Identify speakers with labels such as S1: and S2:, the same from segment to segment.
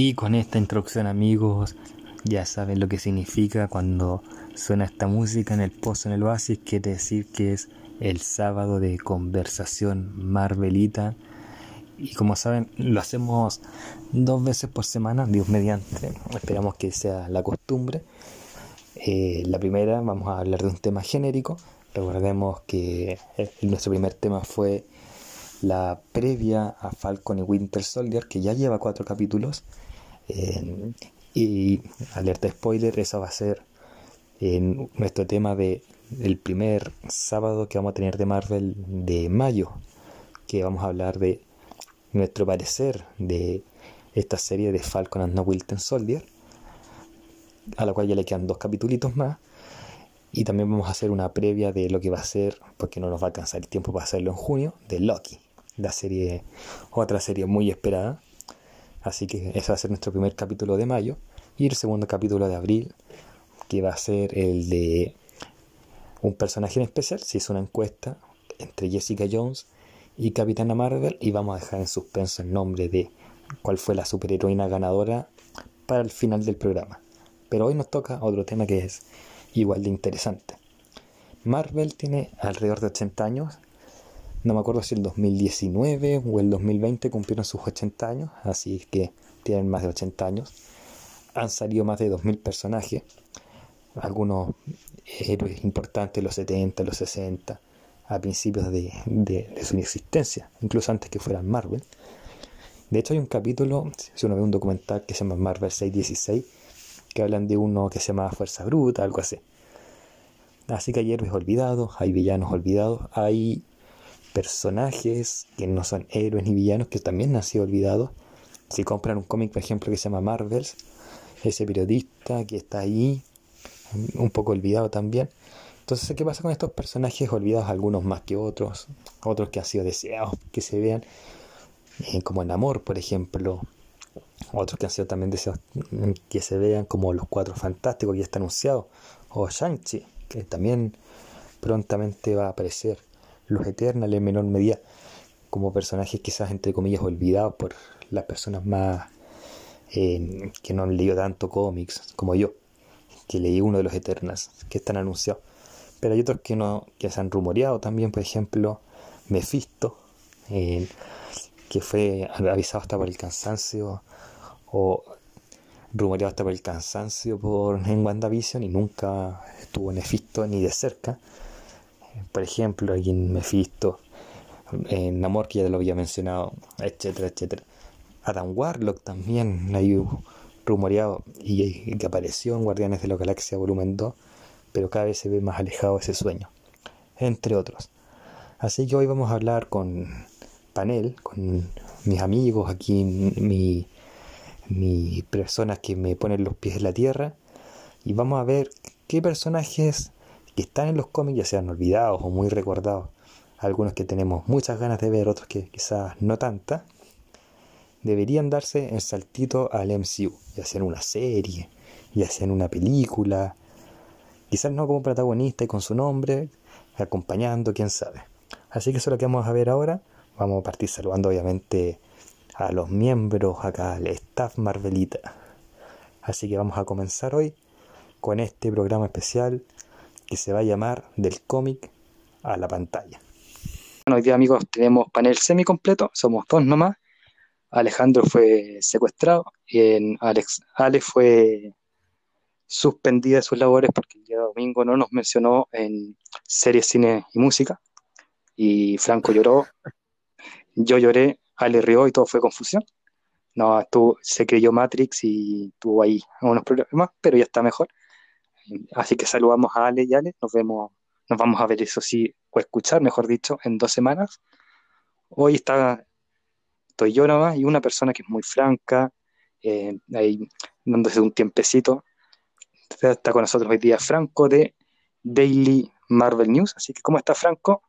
S1: Y con esta introducción amigos, ya saben lo que significa cuando suena esta música en el pozo en el oasis, quiere decir que es el sábado de conversación Marvelita. Y como saben, lo hacemos dos veces por semana, Dios mediante. Esperamos que sea la costumbre. Eh, la primera vamos a hablar de un tema genérico. Recordemos que nuestro primer tema fue la previa a Falcon y Winter Soldier, que ya lleva cuatro capítulos. Eh, y alerta spoiler, eso va a ser en nuestro tema de el primer sábado que vamos a tener de Marvel de mayo, que vamos a hablar de nuestro parecer de esta serie de Falcon and the Winter Soldier, a la cual ya le quedan dos capítulos más. Y también vamos a hacer una previa de lo que va a ser, porque no nos va a alcanzar el tiempo para hacerlo en junio, de Loki, la serie, otra serie muy esperada. Así que ese va a ser nuestro primer capítulo de mayo. Y el segundo capítulo de abril, que va a ser el de un personaje en especial. Se hizo una encuesta entre Jessica Jones y Capitana Marvel y vamos a dejar en suspenso el nombre de cuál fue la superheroína ganadora para el final del programa. Pero hoy nos toca otro tema que es igual de interesante. Marvel tiene alrededor de 80 años no me acuerdo si el 2019 o el 2020 cumplieron sus 80 años, así que tienen más de 80 años. Han salido más de 2.000 personajes, algunos héroes importantes, los 70, los 60, a principios de, de, su existencia, incluso antes que fueran Marvel. De hecho hay un capítulo, si uno ve un documental que se llama Marvel 616, que hablan de uno que se llama Fuerza Bruta, algo así. Así que hay héroes olvidados, hay villanos olvidados, hay personajes que no son héroes ni villanos que también han sido olvidados. Si compran un cómic, por ejemplo, que se llama Marvels, ese periodista que está ahí, un poco olvidado también. Entonces, ¿qué pasa con estos personajes olvidados, algunos más que otros, otros que han sido deseados que se vean, eh, como en Amor, por ejemplo, otros que han sido también deseados que se vean, como Los Cuatro Fantásticos, que ya está anunciado, o Shang-Chi, que también prontamente va a aparecer los Eternals en menor medida como personajes quizás entre comillas olvidados por las personas más eh, que no han leído tanto cómics como yo, que leí uno de los Eternals que están anunciados. Pero hay otros que no, que se han rumoreado también, por ejemplo, Mephisto, eh, que fue avisado hasta por el cansancio, o rumoreado hasta por el cansancio por, en WandaVision y nunca estuvo Mephisto ni de cerca por ejemplo, aquí en Mephisto, en Namor, que ya lo había mencionado, etcétera, etcétera. Adam Warlock también hay rumoreado y que apareció en Guardianes de la Galaxia Volumen 2, pero cada vez se ve más alejado ese sueño, entre otros. Así que hoy vamos a hablar con panel, con mis amigos aquí, mi, mi personas que me ponen los pies en la tierra, y vamos a ver qué personajes que están en los cómics, ya sean olvidados o muy recordados, algunos que tenemos muchas ganas de ver, otros que quizás no tantas, deberían darse el saltito al MCU, ya sea en una serie, ya sea en una película, quizás no como protagonista y con su nombre, acompañando, quién sabe. Así que eso es lo que vamos a ver ahora. Vamos a partir saludando obviamente a los miembros acá, al staff Marvelita. Así que vamos a comenzar hoy con este programa especial que se va a llamar Del cómic a la pantalla.
S2: Bueno, hoy día amigos tenemos panel semi completo, somos dos nomás. Alejandro fue secuestrado y Alex, Alex fue suspendida de sus labores porque el día domingo no nos mencionó en series, cine y música. Y Franco lloró, yo lloré, Ale rió y todo fue confusión. No, estuvo, se creyó Matrix y tuvo ahí algunos problemas, pero ya está mejor. Así que saludamos a Ale y Ale, nos vemos, nos vamos a ver eso sí, o escuchar, mejor dicho, en dos semanas. Hoy está, estoy yo nomás y una persona que es muy franca, eh, ahí dándose un tiempecito. Está con nosotros hoy día Franco de Daily Marvel News. Así que, ¿cómo está Franco?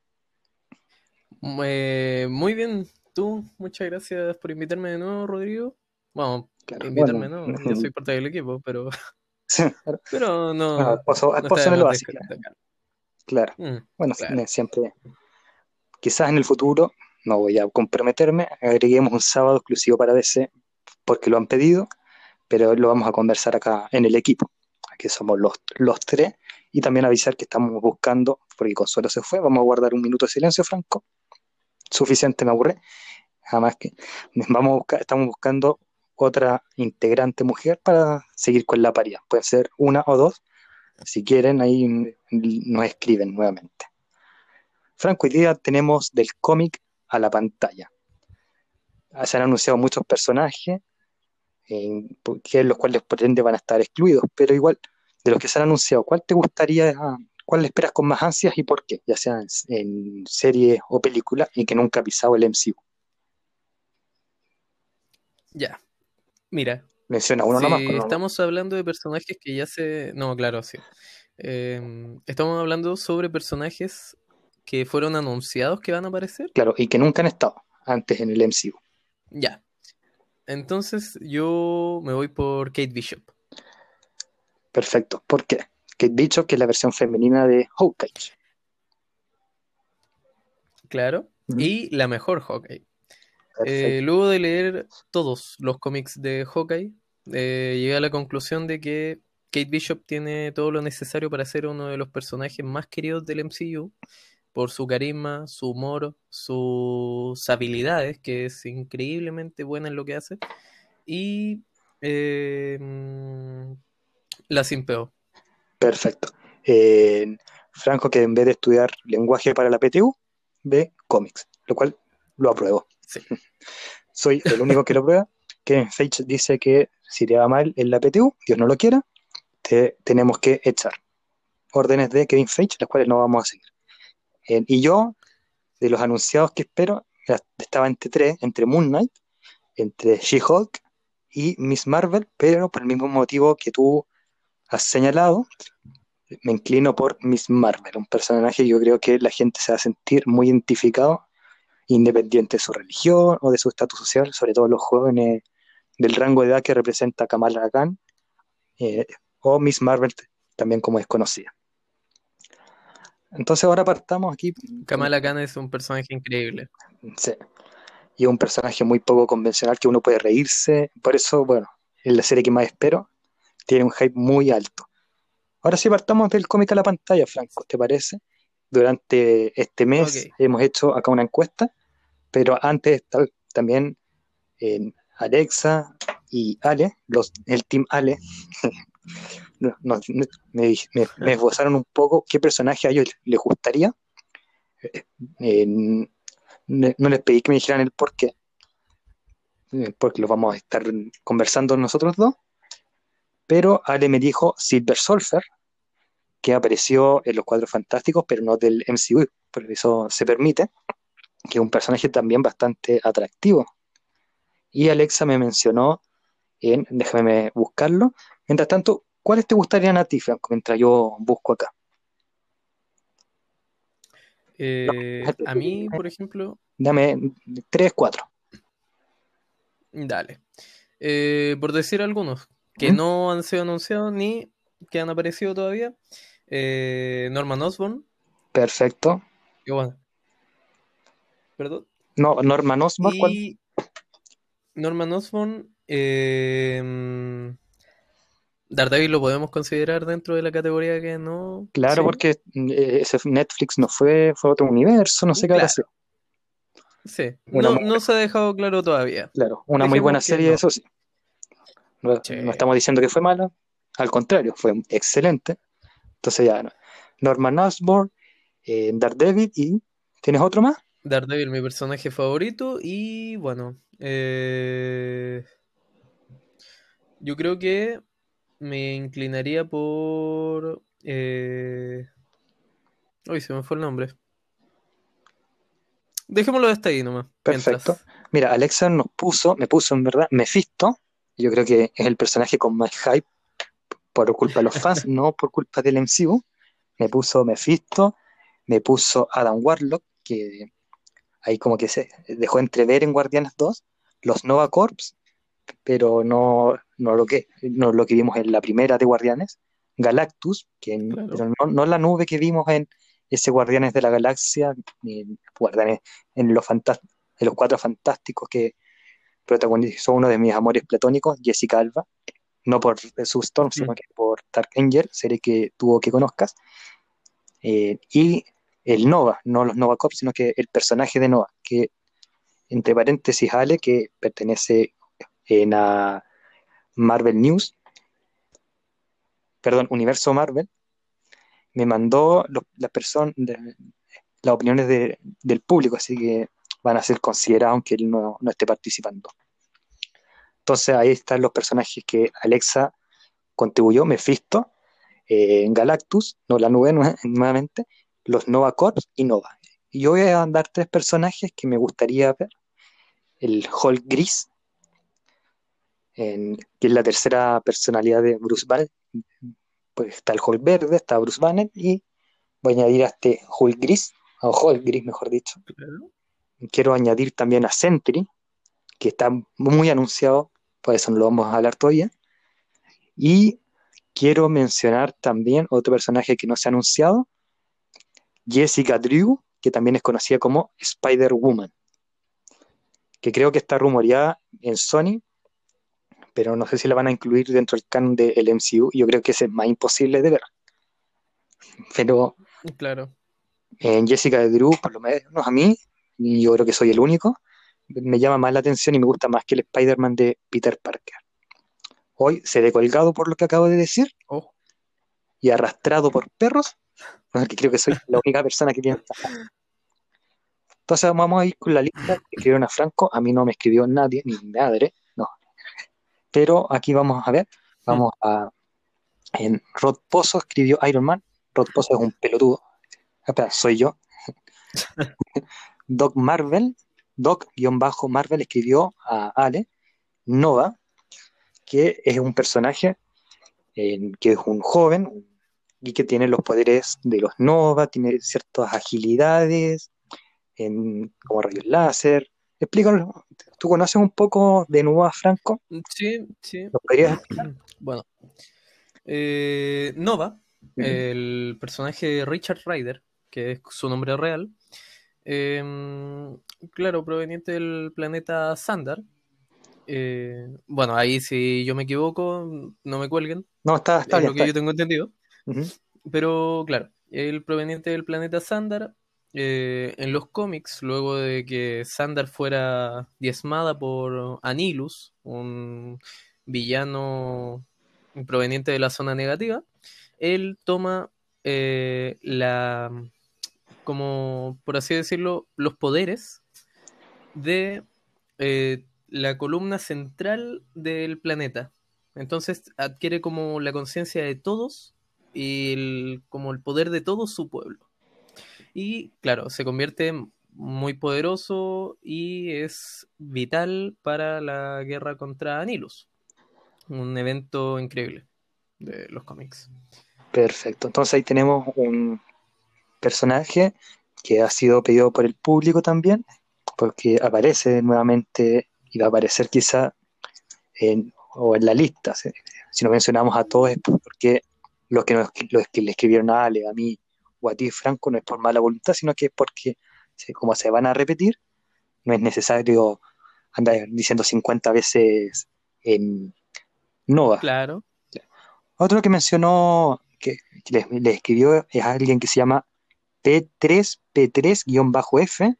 S3: Eh, muy bien, tú, muchas gracias por invitarme de nuevo, Rodrigo. Bueno, invitarme, ¿no? Yo soy parte del equipo, pero Pero no. no,
S2: esposo, me lo hace. Claro. Mm, bueno, siempre. Quizás en el futuro, no voy a comprometerme, agreguemos un sábado exclusivo para DC porque lo han pedido.
S1: pero lo vamos a conversar acá en el equipo, aquí somos los, los tres, y también avisar que estamos buscando, porque Consuelo se fue, vamos a guardar un minuto de silencio, Franco, suficiente me aburre, jamás que vamos a buscar, estamos buscando otra integrante mujer para seguir con la paridad, puede ser una o dos, si quieren ahí nos escriben nuevamente. Franco, hoy día tenemos del cómic a la pantalla. Se han anunciado muchos personajes, que los cuales por ende van a estar excluidos, pero igual, de los que se han anunciado, ¿cuál te gustaría, cuál esperas con más ansias y por qué? Ya sea en, serie o película y que nunca ha pisado el MCU.
S3: Ya, mira.
S1: Menciona uno nomás.
S3: Estamos hablando de personajes que ya se... No, claro, sí. Em, estamos hablando sobre personajes que fueron anunciados que van a aparecer.
S1: Claro, y que nunca han estado antes en el MCU.
S3: Ya. Entonces yo me voy por Kate Bishop.
S1: Perfecto. ¿Por qué? Kate Bishop, que es la versión femenina de Hawkeye.
S3: Claro. Y la mejor Hawkeye. Eh, luego de leer todos los cómics de Hawkeye, eh, llegué a la conclusión de que Kate Bishop tiene todo lo necesario para ser uno de los personajes más queridos del MCU por su carisma, su humor, sus habilidades, que es increíblemente buena en lo que hace, y eh, la simpeó.
S1: Perfecto. Eh, Franco, que en vez de estudiar lenguaje para la PTU, ve cómics, lo cual lo apruebo. Soy el único que lo prueba. Que Feige dice que si te va mal en la PTU, Dios no lo quiera, te, tenemos que echar. Órdenes de Kevin Feige, las cuales no vamos a seguir y yo, de los anunciados que espero, estaba entre tres, entre Moon Knight, entre She-Hulk y Miss Marvel, pero por el mismo motivo que tú has señalado, me inclino por Miss Marvel, un personaje que yo creo que la gente se va a sentir muy identificado, independiente de su religión o de su estatus social, sobre todo los jóvenes del rango de edad que representa Kamala Khan, eh, o Miss Marvel también como es conocida. Entonces ahora partamos aquí.
S3: Kamala Khan es un personaje increíble.
S1: Sí. Y un personaje muy poco convencional que uno puede reírse. Por eso, bueno, es la serie que más espero. Tiene un hype muy alto. Ahora sí partamos del cómic a la pantalla, Franco, ¿te parece? Durante este mes hemos hecho acá una encuesta, pero antes también en Alexa y Ale, el team Ale, me, esbozaron un poco qué personaje a ellos les gustaría. Eh, no les pedí que me dijeran el por qué, eh, porque lo vamos a estar conversando nosotros dos. Pero Ale me dijo Silver Surfer, que apareció en Los Cuadros Fantásticos, pero no del MCU, por eso se permite, que es un personaje también bastante atractivo. Y Alexa me mencionó en, déjame buscarlo. Mientras tanto, ¿Cuáles te gustarían a ti, Franco, mientras yo busco acá?
S3: Eh, a mí, por ejemplo.
S1: Dame tres, cuatro.
S3: Dale. Eh, por decir algunos que no han sido anunciados ni que han aparecido todavía. Eh, Norman Osborn.
S1: Perfecto.
S3: ¿Perdón?
S1: No, Norman Osborn.
S3: Norman Osborn. Eh, Daredevil lo podemos considerar dentro de la categoría que no.
S1: Claro, porque eh, ese Netflix no fue, fue otro universo, no sé qué hacer.
S3: Sí, no, se ha dejado claro todavía.
S1: Claro, una muy buena serie, eso sí. No, estamos diciendo que fue mala, al contrario, fue excelente. Entonces ya, Norman Osborn, eh, Daredevil y. ¿Tienes otro más?
S3: Daredevil, mi personaje favorito, y bueno. Eh, yo creo que me inclinaría por. Eh... Uy, se me fue el nombre. Dejémoslo hasta ahí nomás.
S1: Perfecto. Mira, Alexa nos puso, me puso en verdad Mephisto. Yo creo que es el personaje con más hype por culpa de los fans, no por culpa del MCU. Me puso Mephisto, me puso Adam Warlock, que ahí como que se dejó entrever en Guardianes 2, los Nova Corps, pero no, no, lo que, no lo que vimos en la primera de Guardianes, Galactus, que pero no, la nube que vimos en ese Guardianes de la Galaxia, ni en, Guardianes, en los, en los Cuatro Fantásticos que protagonizó uno de mis amores platónicos, Jessica Alba. no por su Storm, sino que por Dark Angel, serie que tuvo que conozcas. Eh, y el Nova, no los Nova Corps, sino que el personaje de Nova, que entre paréntesis Ale, que pertenece en a Marvel News, perdón, Universo Marvel, me mandó personas, las opiniones del público, así que van a ser considerados aunque él no, esté participando. Entonces ahí están los personajes que Alexa contribuyó, Mephisto, eh, Galactus, no la nube nuevamente, los Nova Corps y Nova. Y yo voy a dar tres personajes que me gustaría ver. El Hulk Gris, que es la tercera personalidad de Bruce Banner. Pues está el Hulk Verde, está Bruce Banner y voy a añadir a este Hulk Gris, o Hulk Gris mejor dicho. Quiero añadir también a Sentry, que está muy anunciado, por eso no lo vamos a hablar todavía. Y quiero mencionar también otro personaje que no se ha anunciado, Jessica Drew, que también es conocida como Spider-Woman, que creo que está rumoreada en Sony, pero no sé si la van a incluir dentro del canon del MCU, yo creo que ese es más imposible de ver. Pero
S3: claro.
S1: en Jessica Drew, por lo menos a mí, y yo creo que soy el único, me llama más la atención y me gusta más que el Spider-Man de Peter Parker. Hoy seré colgado por lo que acabo de decir
S3: oh.
S1: y arrastrado por perros, porque creo que soy la única persona que piensa. Entonces vamos a ir con la lista que escribieron a Franco. A mí no me escribió nadie, ni mi madre, no. Pero aquí vamos a ver, vamos a... En Rod Pozo escribió Iron Man. Rod Pozo es un pelotudo. Espera, soy yo. Doc Marvel, Doc-Marvel escribió a Ale Nova, que es un personaje que es un joven y que tiene los poderes de los Nova, tiene ciertas agilidades, como rayos láser. Explícanos, ¿tú conoces un poco de Nova, Franco?
S3: Sí, sí.
S1: ¿Lo podrías explicar?
S3: Bueno, eh, Nova, el personaje de Richard Ryder, que es su nombre real, Em, claro, proveniente del planeta Sandar. Eh, bueno, ahí si yo me equivoco, no me cuelguen.
S1: No, está, está
S3: es lo que yo tengo entendido. Pero claro, el proveniente del planeta Sandar. Eh, en los cómics, luego de que Sandar fuera diezmada por Anilus, un villano proveniente de la zona negativa, él toma eh, la como, por así decirlo, los poderes de eh, la columna central del planeta. Entonces adquiere como la conciencia de todos y como el poder de todo su pueblo. Y claro, se convierte muy poderoso y es vital para la guerra contra Anilus. Un evento increíble de los cómics.
S1: Perfecto. Entonces ahí tenemos un personaje que ha sido pedido por el público también, porque aparece nuevamente y va a aparecer quizá en, o en la lista. Si no mencionamos a todos es porque los que, los que le escribieron a Ale, a mí o a ti, Franco, no es por mala voluntad, sino que es porque, como se van a repetir, no es necesario andar diciendo 50 veces en Nova.
S3: Claro.
S1: Otro que mencionó, que, le escribió, es alguien que se llama P3, P3-F,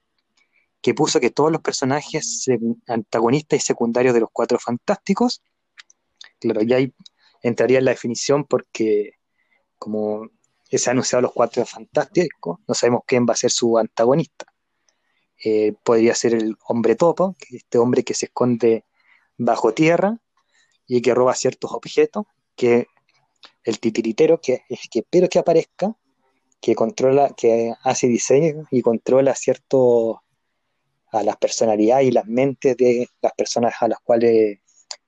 S1: que puso que todos los personajes antagonistas y secundarios de los cuatro fantásticos, claro, ya ahí entraría en la definición porque como se han anunciado los cuatro fantásticos, no sabemos quién va a ser su antagonista. Eh, podría ser el hombre topo, este hombre que se esconde bajo tierra y que roba ciertos objetos, que el titiritero, que que espero que aparezca, que controla, que hace diseño y controla cierto a las personalidades y las mentes de las personas a las cuales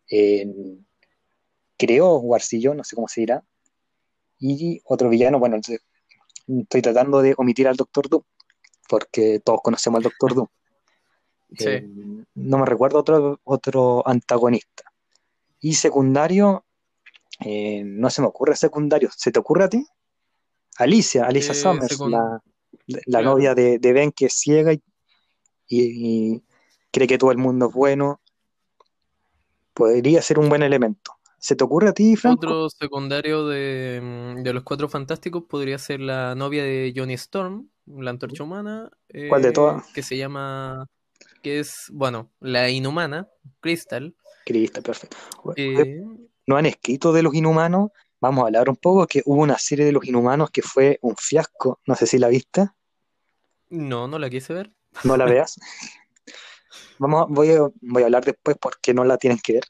S1: eh, creó Guarcillo, no sé cómo se dirá. Y otro villano, bueno, estoy tratando de omitir al Doctor Doom, porque todos conocemos al Doctor Doom. Eh, no me recuerdo otro, otro antagonista. Y secundario, eh, no se me ocurre secundario. ¿Se te ocurre a ti? Alicia, Alicia Summers, la, novia de, Ben que es ciega y, cree que todo el mundo es bueno, podría ser un buen elemento. ¿Se te ocurre a ti, Franco?
S3: Otro secundario de, mm, de los Cuatro Fantásticos podría ser la novia de Johnny Storm, la antorcha humana.
S1: ¿Cuál de
S3: eh,
S1: todas?
S3: Que se llama, que es, bueno, la inhumana, Crystal.
S1: Crystal, perfecto.
S3: eh,
S1: No han escrito de los inhumanos. Vamos a hablar un poco que hubo una serie de los inhumanos que fue un fiasco. No sé si la viste.
S3: no, no la quise ver.
S1: No la veas. Vamos, voy a, voy a hablar después porque no la tienen que ver.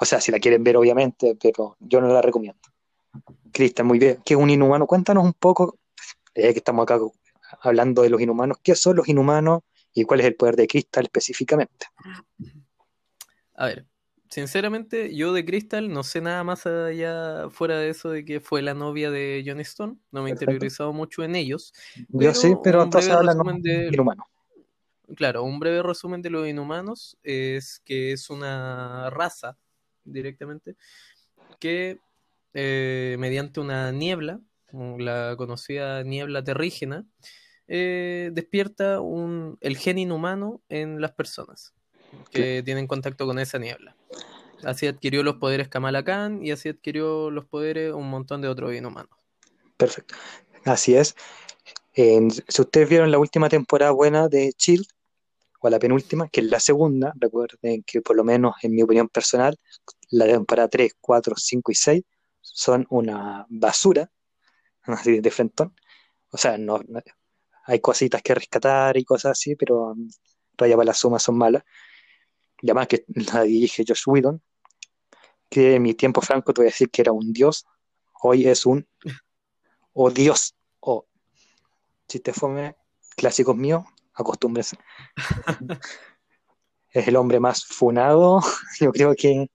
S1: O sea, si la quieren ver, obviamente, pero yo no la recomiendo. Cristian, muy bien. ¿Qué es un inhumano? Cuéntanos un poco, ya que estamos acá hablando de los inhumanos, ¿qué son los inhumanos y cuál es el poder de Crystal específicamente?
S3: A ver, sinceramente, yo de Crystal no sé nada más allá fuera de eso de que fue la novia de Johnny Stone. No me he interiorizado mucho en ellos.
S1: Yo sí, pero entonces hablan
S3: de-
S1: inhumanos.
S3: Claro, un breve resumen de los inhumanos es que es una raza directamente que eh, mediante una niebla, la conocida niebla terrígena, eh, despierta un, el gen inhumano en las personas que tienen contacto con esa niebla. Así adquirió los poderes Kamala Khan y así adquirió los poderes un montón de otros inhumanos.
S1: Perfecto. Así es. En- si ustedes vieron la última temporada buena de Shield, o la penúltima, que es la segunda, recuerden que por lo menos en mi opinión personal, la temporada 3, 4, 5 y 6 son una basura, así de frentón. O sea, no, no- hay cositas que rescatar y cosas así, pero raya para la suma son malas. Y además que la dirige Josh Whedon, que en mi tiempo franco te voy a decir que era un dios, hoy es un o Dios, o chiste fome, clásicos míos, acostúmbrense. es el hombre más funado, yo creo que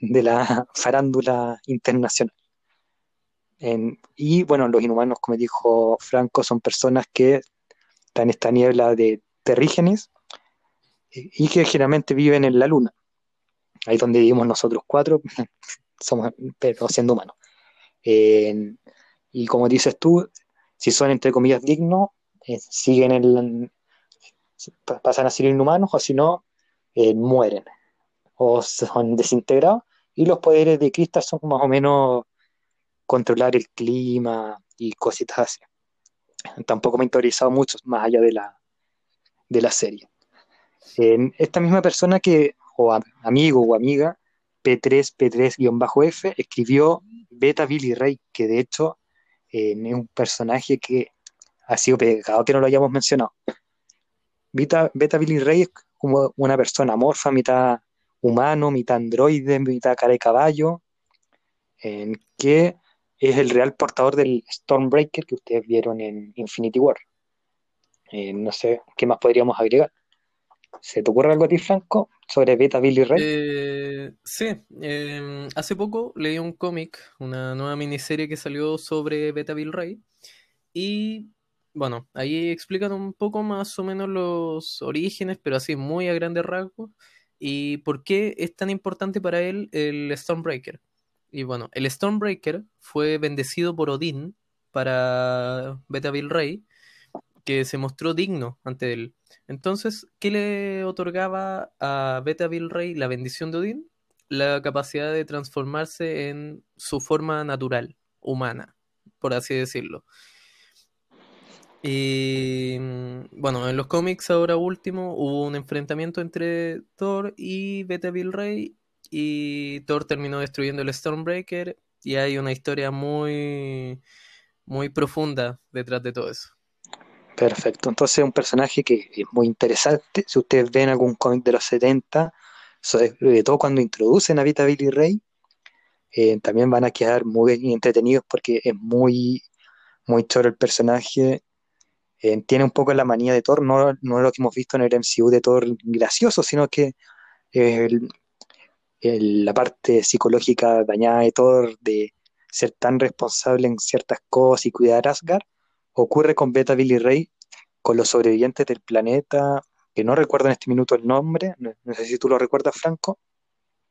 S1: de la farándula internacional. Y bueno, los inhumanos, como dijo Franco, son personas que están en esta niebla de terrígenes y, y que generalmente viven en la luna. Ahí donde vivimos nosotros cuatro, somos, pero siendo humanos. Y como dices tú, si son entre comillas dignos, eh, siguen el, pa- pasan a ser inhumanos o si no, eh, mueren o son desintegrados. Y los poderes de Cristal son más o menos controlar el clima y cositas así. Tampoco me he interesado mucho más allá de la, de la serie. Esta misma persona que, o a- amigo o amiga, P3, P3-F, escribió Beta Billy Ray, que de hecho eh, es un personaje que ha sido pecado que no lo hayamos mencionado. Beta, Beta Billy Ray es como una persona amorfa, mitad humano, mitad androide, mitad cara de caballo, en que es el real portador del Stormbreaker que ustedes vieron en Infinity War. Eh, no sé qué más podríamos agregar. ¿Se te ocurre algo a ti, Franco, sobre Beta Billy Ray?
S3: Eh, sí, eh, hace poco leí un cómic, una nueva miniserie que salió sobre Beta Bill Ray. Y bueno, ahí explican un poco más o menos los orígenes, pero así muy a grandes rasgos, y por qué es tan importante para él el Stormbreaker. Y bueno, el Stormbreaker fue bendecido por Odín para Beta Bill Ray, que se mostró digno ante él. Entonces, ¿qué le otorgaba a Beta Bill Ray la bendición de Odín? La capacidad de transformarse en su forma natural, humana, por así decirlo. Y mm, bueno, en los cómics ahora último hubo un enfrentamiento entre Thor y Beta Bill Ray y Thor terminó destruyendo el Stormbreaker y hay una historia muy muy profunda detrás de todo eso.
S1: Perfecto. Entonces es un personaje que es muy interesante. Si ustedes ven algún cómic de los 70, sobre todo cuando introducen a Vita Billy Ray, eh, también van a quedar muy entretenidos porque es muy, muy choro el personaje. Eh, tiene un poco la manía de Thor, no, no lo que hemos visto en el MCU de Thor gracioso, sino que el- el- la parte psicológica dañada de Thor de ser tan responsable en ciertas cosas y cuidar a Asgard ocurre con Beta Billy Ray, con los sobrevivientes del planeta, que no recuerdo en este minuto el nombre, no, no sé si tú lo recuerdas, Franco.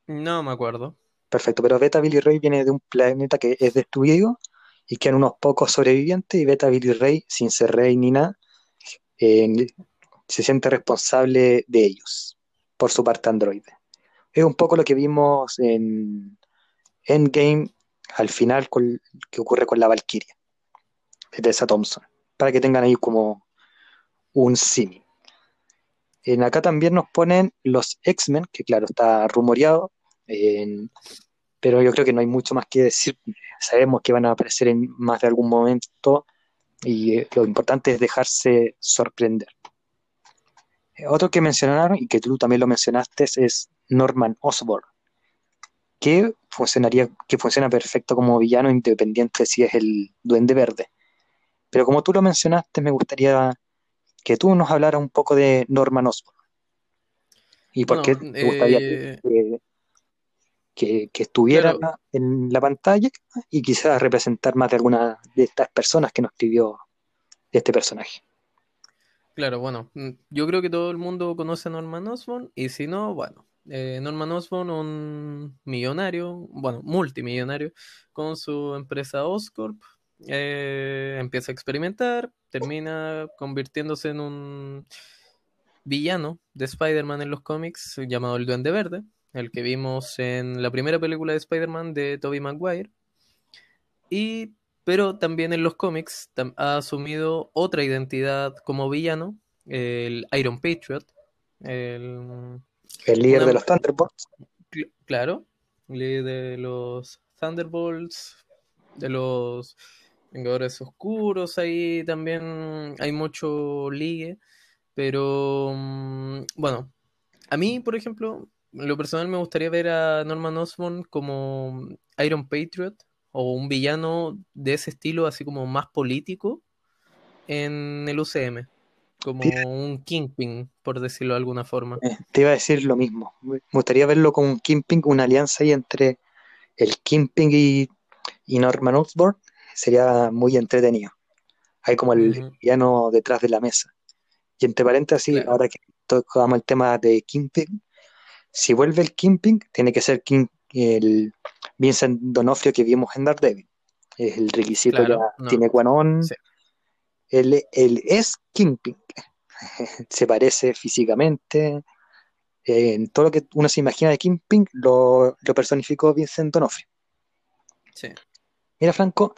S3: No me acuerdo.
S1: Perfecto, pero Beta Billy Ray viene de un planeta que es destruido y quedan unos pocos sobrevivientes y Beta Billy Ray, sin ser rey ni nada, eh, se siente responsable de ellos, por su parte androide. Es un poco lo que vimos en Endgame al final que ocurre con la Valkyria de Tessa Thompson, para que tengan ahí como un símil. En acá también nos ponen los X-Men, que claro, está rumoreado, pero yo creo que no hay mucho más que decir. Sabemos que van a aparecer en más de algún momento y eh, lo importante es dejarse sorprender. Eh, otro que mencionaron y que tú también lo mencionaste es Norman Osborn, que funcionaría, que funciona perfecto como villano independiente si es el Duende Verde. Pero como tú lo mencionaste, me gustaría que tú nos hablaras un poco de Norman Osborn. ¿Y por qué te gustaría eh, que, estuviera en la pantalla y quizás representar más de alguna de estas personas que nos escribió este personaje?
S3: Claro, bueno, mm, yo creo que todo el mundo conoce a Norman Osborn y si no, bueno, eh, Norman Osborn, un millonario, bueno, multimillonario, con su empresa Oscorp, eh, empieza a experimentar, termina convirtiéndose en un villano de Spider-Man en los cómics llamado el Duende Verde, el que vimos en la primera película de Spider-Man de Tobey Maguire. Y pero también en los cómics ha asumido otra identidad como villano, el Iron Patriot. El,
S1: líder de los Thunderbolts.
S3: claro, el líder de los Thunderbolts, de los Vengadores Oscuros, ahí también hay mucho ligue, pero mm, bueno, a mí, por ejemplo, lo personal me gustaría ver a Norman Osborn como Iron Patriot, o un villano de ese estilo, así como más político, en el UCM. Como un Kingpin, por decirlo de alguna forma.
S1: Eh, te iba a decir lo mismo. Me gustaría verlo con un Kingpin, una alianza ahí entre el Kingpin y, Norman Osborn. Sería muy entretenido. Hay como el villano detrás de la mesa. Y entre paréntesis, ahora que tocamos el tema de Kingpin, si vuelve el Kingpin, tiene que ser King, el Vincent Donofrio que vimos en Daredevil. Es el requisito ya tiene Quanon. Él, es Kingpin. se parece físicamente. en todo lo que uno se imagina de Kingpin lo, lo personificó Vincent Donofrio.
S3: Sí.
S1: Mira, Franco,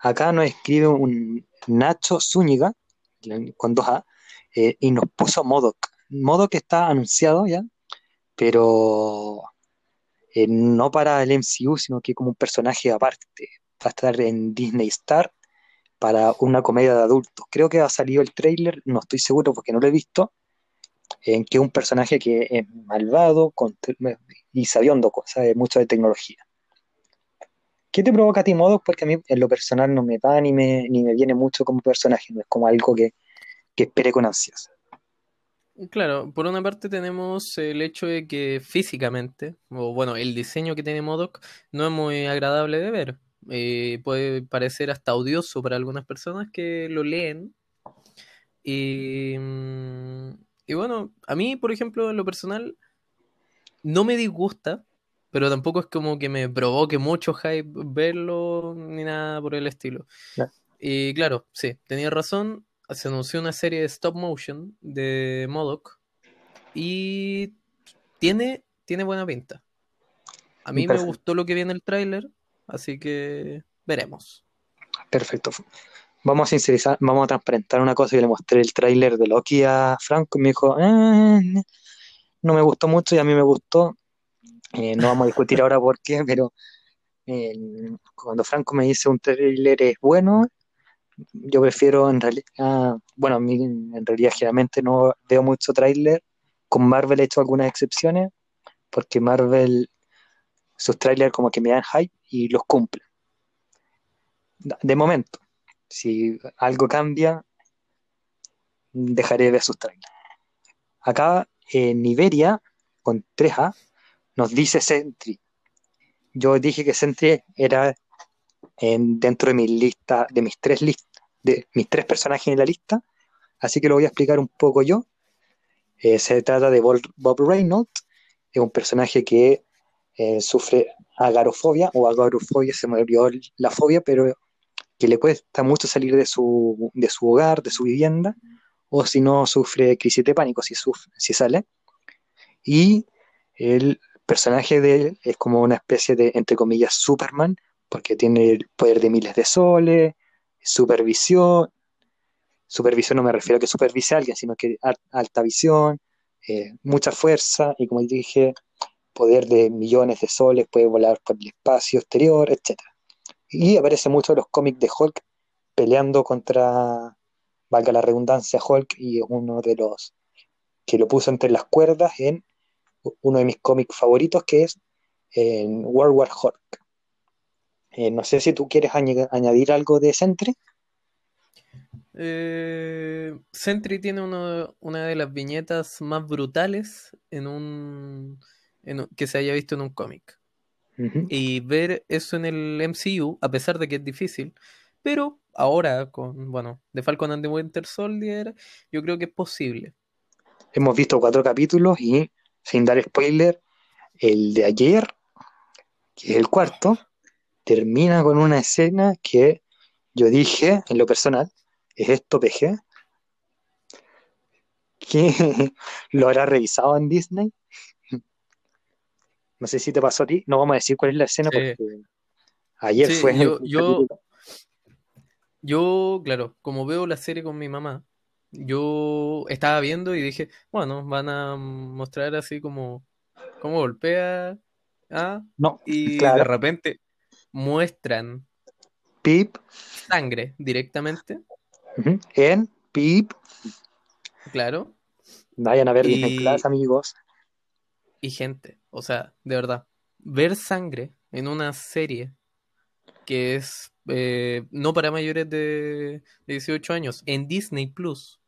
S1: acá nos escribe un Nacho Zúñiga, con dos A, eh, y nos puso Modoc. Modoc está anunciado ya, pero eh, no para el MCU, sino que como un personaje aparte. Va a estar en Disney Star para una comedia de adultos. Creo que ha salido el trailer, no estoy seguro porque no lo he visto, en que un personaje que es malvado y sabiondo, sabe mucho de tecnología. ¿Qué te provoca a ti, Modo? Porque a mí en lo personal no me va ni me, ni me viene mucho como personaje, no es como algo que, que espere con ansias.
S3: Claro, por una parte tenemos el hecho de que físicamente, o bueno, el diseño que tiene Modoc no es muy agradable de ver. Eh, puede parecer hasta odioso para algunas personas que lo leen. Y, mm, y bueno, a mí, por ejemplo, en lo personal, no me disgusta, pero tampoco es como que me provoque mucho hype verlo ni nada por el estilo. Y claro, sí, tenía razón se anunció una serie de stop motion de Modoc y tiene, tiene buena pinta. A mí me gustó lo que vi en el tráiler, así que veremos.
S1: Perfecto. Vamos a sincerizar, vamos a transparentar una cosa. Yo le mostré el tráiler de Loki a Franco y me dijo, eh, no me gustó mucho y a mí me gustó. Eh, no vamos a discutir ahora por qué, pero eh, cuando Franco me dice un tráiler es bueno, yo prefiero en realidad, bueno, en realidad generalmente no veo mucho tráiler. Con Marvel he hecho algunas excepciones, porque Marvel, sus trailers como que me dan hype y los cumple. De momento, si algo cambia, dejaré de ver sus trailers. Acá en Iberia, con 3A, nos dice Sentry. Yo dije que Sentry era dentro de mi lista, de mis tres listas, de mis tres personajes en la lista, así que lo voy a explicar un poco yo. Eh, se trata de Bob Reynolds, es un personaje que eh, sufre agarofobia o agorofobia, se me olvidó la fobia, pero que le cuesta mucho salir de su, de su hogar, de su vivienda, o si no sufre crisis de pánico si, si sale. Y él personaje de él es como una especie de, entre comillas, Superman, porque tiene el poder de miles de soles, supervisión. Supervisión no me refiero a que supervise a alguien, sino que alta visión, eh, mucha fuerza y como dije, poder de millones de soles, puede volar por el espacio exterior, etc. Y aparece mucho en los cómics de Hulk peleando contra, valga la redundancia, Hulk y uno de los que lo puso entre las cuerdas en uno de mis cómics favoritos que es en World War Hulk. Eh, no sé si tú quieres añadir algo de Sentry.
S3: Eh, Sentry tiene una de las viñetas más brutales en un, que se haya visto en un cómic. Y ver eso en el MCU, a pesar de que es difícil, pero ahora con, bueno, The Falcon and the Winter Soldier, yo creo que es posible.
S1: Hemos visto cuatro capítulos y, sin dar spoiler, el de ayer, que es el cuarto, termina con una escena que yo dije, en lo personal, ¿es esto PG? ¿Que lo habrá revisado en Disney? No sé si te pasó a ti, no vamos a decir cuál es la escena porque ayer fue.
S3: Yo, yo, yo, claro, como veo la serie con mi mamá, yo estaba viendo y dije, bueno, van a mostrar así como cómo golpea ¿ah?
S1: no,
S3: y de repente muestran
S1: Pip
S3: sangre directamente
S1: en Pip.
S3: Claro.
S1: Vayan a ver y... clase, amigos.
S3: Y gente, o sea, de verdad, ver sangre en una serie que es eh, no para mayores de 18 años en Disney Plus,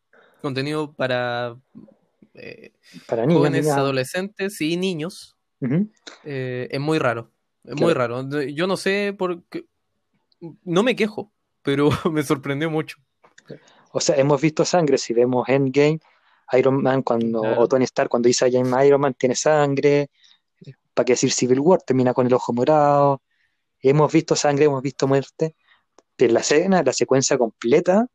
S3: contenido para, eh,
S1: para niños,
S3: jóvenes, adolescentes y niños, eh, es muy raro. Es muy raro. Yo no sé por qué. No me quejo, pero me sorprendió mucho.
S1: O sea, hemos visto sangre. Si vemos Endgame, Iron Man, cuando, o Tony Stark, cuando dice Iron Man, tiene sangre. ¿Para qué decir Civil War? Termina con el ojo morado. Hemos visto sangre, hemos visto muerte. Pero la escena, la secuencia completa,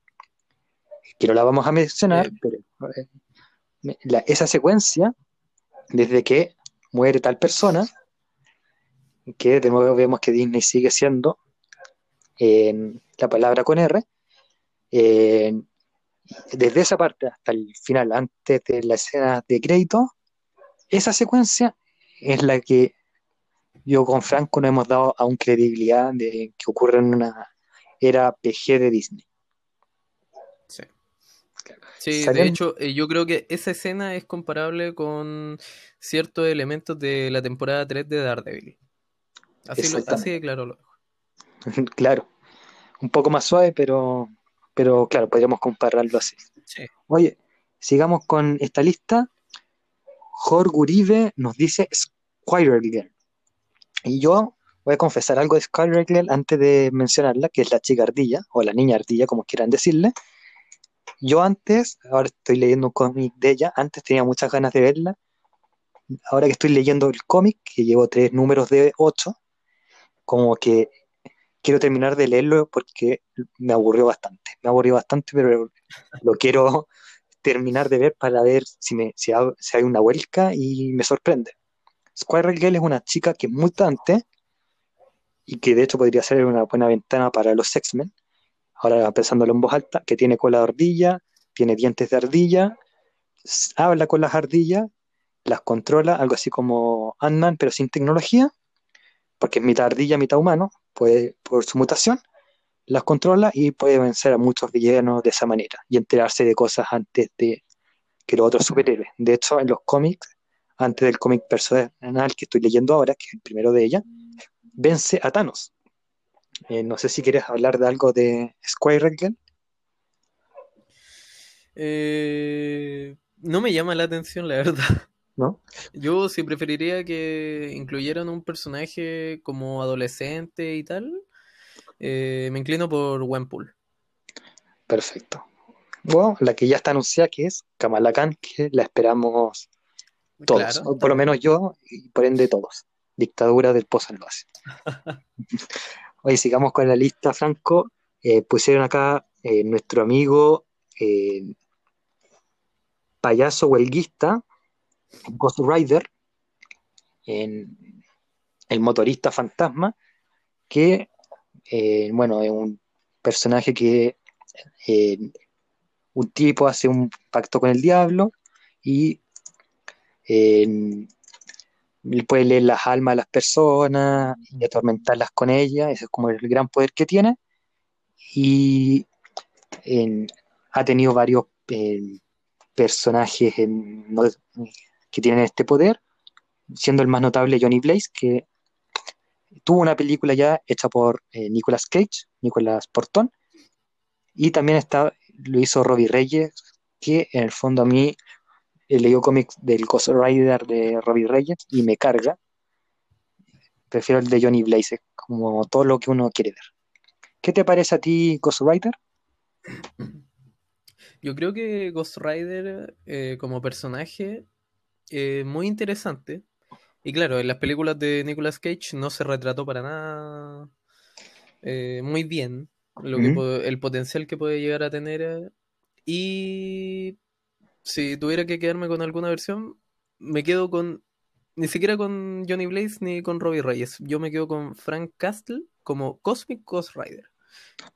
S1: que no la vamos a mencionar, pero eh, esa secuencia, desde que muere tal persona, que de nuevo vemos que Disney sigue siendo la palabra con R. desde esa parte hasta el final, antes de la escena de crédito, esa secuencia es la que yo con Franco no hemos dado aún credibilidad de que ocurre en una era PG de Disney.
S3: Sí. Sí, de hecho, eh, yo creo que esa escena es comparable con ciertos elementos de la temporada 3 de Daredevil. Así, lo, así claro lo
S1: claro. Un poco más suave, pero, pero claro, podríamos compararlo así. Oye, sigamos con esta lista. Jorge Uribe nos dice Squire Girl. Y yo voy a confesar algo de Squire Girl antes de mencionarla, que es la chica ardilla, o la niña ardilla, como quieran decirle. Yo antes, ahora estoy leyendo un cómic de ella, antes tenía muchas ganas de verla. Ahora que estoy leyendo el cómic, que llevo tres números de ocho, como que quiero terminar de leerlo porque me aburrió bastante. Me aburrió bastante, pero lo quiero terminar de ver para ver si, me, si, hay una vuelta y me sorprende. Squirrel Girl es una chica que es mutante y que de hecho podría ser una buena ventana para los X-Men. Ahora pensándolo en voz alta, que tiene cola de ardilla, tiene dientes de ardilla, habla con las ardillas, las controla, algo así como Ant-Man, pero sin tecnología porque es mitad ardilla, mitad humano, puede, por su mutación, las controla y puede vencer a muchos villanos de esa manera y enterarse de cosas antes de que los otros superhéroes. De hecho, en los cómics, antes del cómic personal que estoy leyendo ahora, que es el primero de ella, vence a Thanos. Eh, no sé si quieres hablar de algo de Square
S3: eh, no me llama la atención, la verdad.
S1: ¿No?
S3: Yo sí preferiría que incluyeran un personaje como adolescente y tal. Eh, me inclino por Wenpool.
S1: Perfecto. Bueno, la que ya está anunciada que es Kamala Khan, que la esperamos todos, por lo menos yo y por ende todos. Dictadura del pozo base. Hoy sigamos con la lista, Franco. Eh, pusieron acá eh, nuestro amigo payaso huelguista, Ghost Rider, en el motorista fantasma, que, eh, bueno, es un personaje que eh, un tipo hace un pacto con el diablo y eh, puede leer las almas de las personas y atormentarlas con ellas, ese es como el gran poder que tiene, y ha tenido varios personajes que tienen este poder, siendo el más notable Johnny Blaze, que tuvo una película ya hecha por eh, Nicolas Cage, Nicolas Portón, y también está, lo hizo Robbie Reyes, que en el fondo a mí leído cómics del Ghost Rider de Robbie Reyes y me carga. Prefiero el de Johnny Blaze, como todo lo que uno quiere ver. ¿Qué te parece a ti Ghost Rider?
S3: Yo creo que Ghost Rider eh, como personaje es muy interesante. Y claro, en las películas de Nicolas Cage no se retrató para nada eh, muy bien lo que el potencial que puede llegar a tener. Y si tuviera que quedarme con alguna versión, me quedo con. Ni siquiera con Johnny Blaze ni con Robbie Reyes. Yo me quedo con Frank Castle como Cosmic Ghost Rider.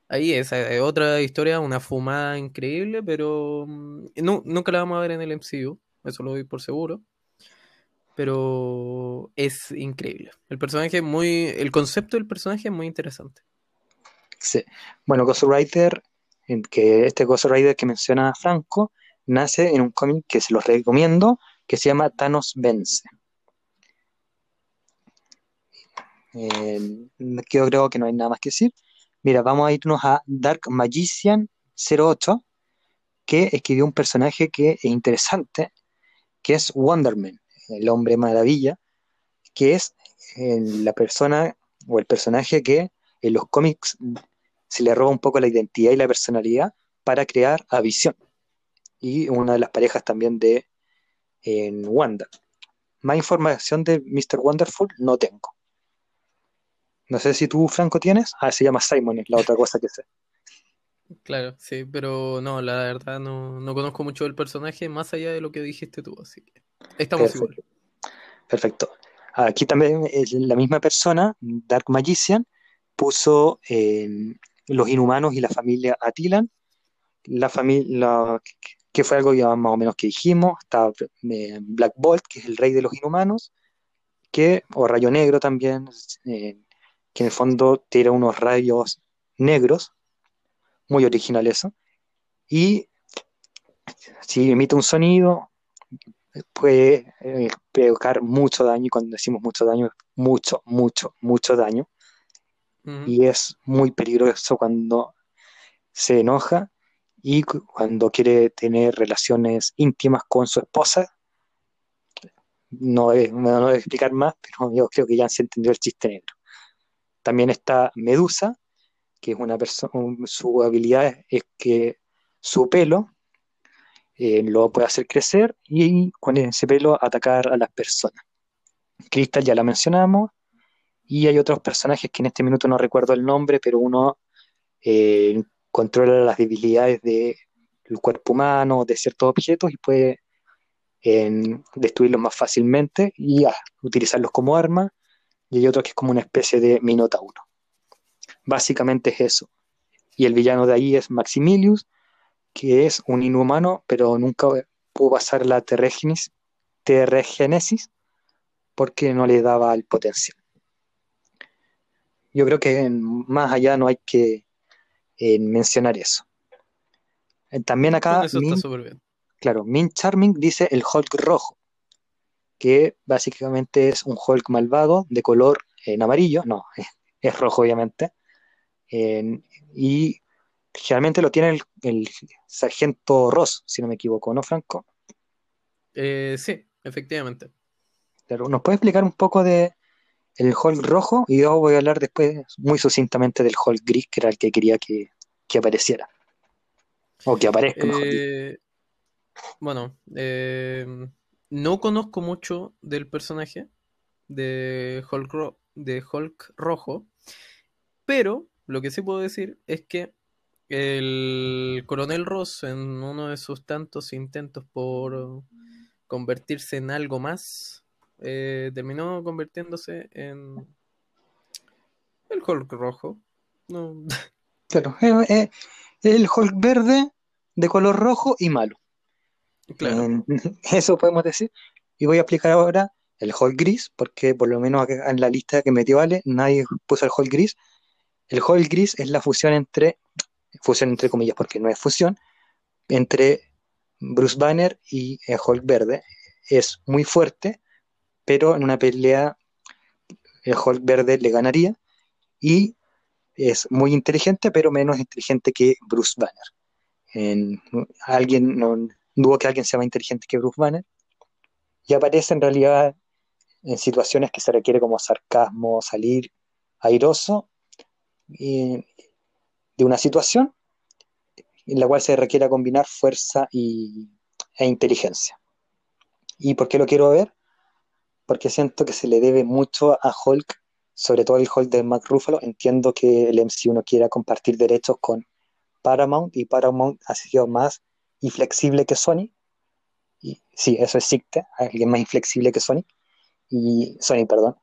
S3: Ahí es, eh, otra historia, una fumada increíble, pero mm, nunca la vamos a ver en el MCU, eso lo doy por seguro. Pero es increíble. El personaje muy. El concepto del personaje es muy interesante.
S1: Sí. Bueno, Ghost Rider, que este Ghost Rider que menciona Franco, nace en un cómic que se los recomiendo, que se llama Thanos Vence. Eh, yo creo que no hay nada más que decir. Mira, vamos a irnos a Dark Magician 08, que escribió un personaje que es interesante, que es Wonderman, el hombre maravilla, que es eh, la persona o el personaje que en los cómics se le roba un poco la identidad y la personalidad para crear a Visión. Y una de las parejas también de en Wanda. Más información de Mr. Wonderful no tengo. No sé si tú, Franco, tienes. Ah, se llama Simon, es la otra cosa que sé.
S3: Claro, sí, pero no, la verdad no, no conozco mucho del personaje más allá de lo que dijiste tú, así que estamos igual.
S1: Perfecto. Aquí también es la misma persona, Dark Magician, puso eh, los inhumanos y la familia Atilan, la familia que fue algo ya más o menos que dijimos, está eh, Black Bolt, que es el rey de los inhumanos, que, o Rayo Negro también, eh, que en el fondo tira unos rayos negros, muy original eso, y si emite un sonido, puede eh, provocar mucho daño, y cuando decimos mucho daño, mucho, mucho, mucho daño, y es muy peligroso cuando se enoja y cuando quiere tener relaciones íntimas con su esposa. No, es, no voy a explicar más, pero yo creo que ya se entendió el chiste negro. También está Medusa, que es una persona, su habilidad es que su pelo eh, lo puede hacer crecer y con ese pelo atacar a las personas. Crystal ya la mencionamos, y hay otros personajes que en este minuto no recuerdo el nombre, pero uno eh, controla las debilidades del cuerpo humano, de ciertos objetos y puede destruirlos más fácilmente y ah, utilizarlos como arma. Y hay otro que es como una especie de minotauro. Básicamente es eso. Y el villano de ahí es Maximilius, que es un inhumano, pero nunca pudo pasar la terregenesis porque no le daba el potencial yo creo que más allá no hay que eh, mencionar eso. Eh, también acá, claro, Min Charming dice el Hulk rojo, que básicamente es un Hulk malvado de color en amarillo, no, es, rojo obviamente, y generalmente lo tiene el, sargento Ross, si no me equivoco, ¿no, Franco?
S3: Eh, sí, efectivamente.
S1: Pero, ¿nos puede explicar un poco de, el Hulk rojo y yo voy a hablar después muy sucintamente del Hulk gris, que era el que quería que, apareciera. O que aparezca.
S3: Eh, bueno, eh, no conozco mucho del personaje de Hulk, de Hulk rojo, pero lo que sí puedo decir es que el coronel Ross en uno de sus tantos intentos por convertirse en algo más eh, terminó convirtiéndose en el Hulk rojo. No.
S1: Claro, es el Hulk verde de color rojo y malo.
S3: Claro.
S1: eso podemos decir. Y voy a aplicar ahora el Hulk gris, porque por lo menos acá en la lista que metió Vale, nadie puso el Hulk gris. El Hulk gris es la fusión entre, fusión entre comillas, porque no es fusión, entre Bruce Banner y el Hulk verde. Es muy fuerte, pero en una pelea el Hulk verde le ganaría. Y es muy inteligente, pero menos inteligente que Bruce Banner. En, alguien, no dudo que alguien sea más inteligente que Bruce Banner. Y aparece en realidad en situaciones que se requiere como sarcasmo, salir airoso de una situación en la cual se requiere combinar fuerza y, e inteligencia. ¿Y por qué lo quiero ver? Porque siento que se le debe mucho a Hulk, sobre todo el Hulk de Mark Ruffalo. Entiendo que el MCU no quiera compartir derechos con Paramount y Paramount ha sido más inflexible que Sony. Y, sí, eso existe, alguien más inflexible que Sony. Y Sony, perdón.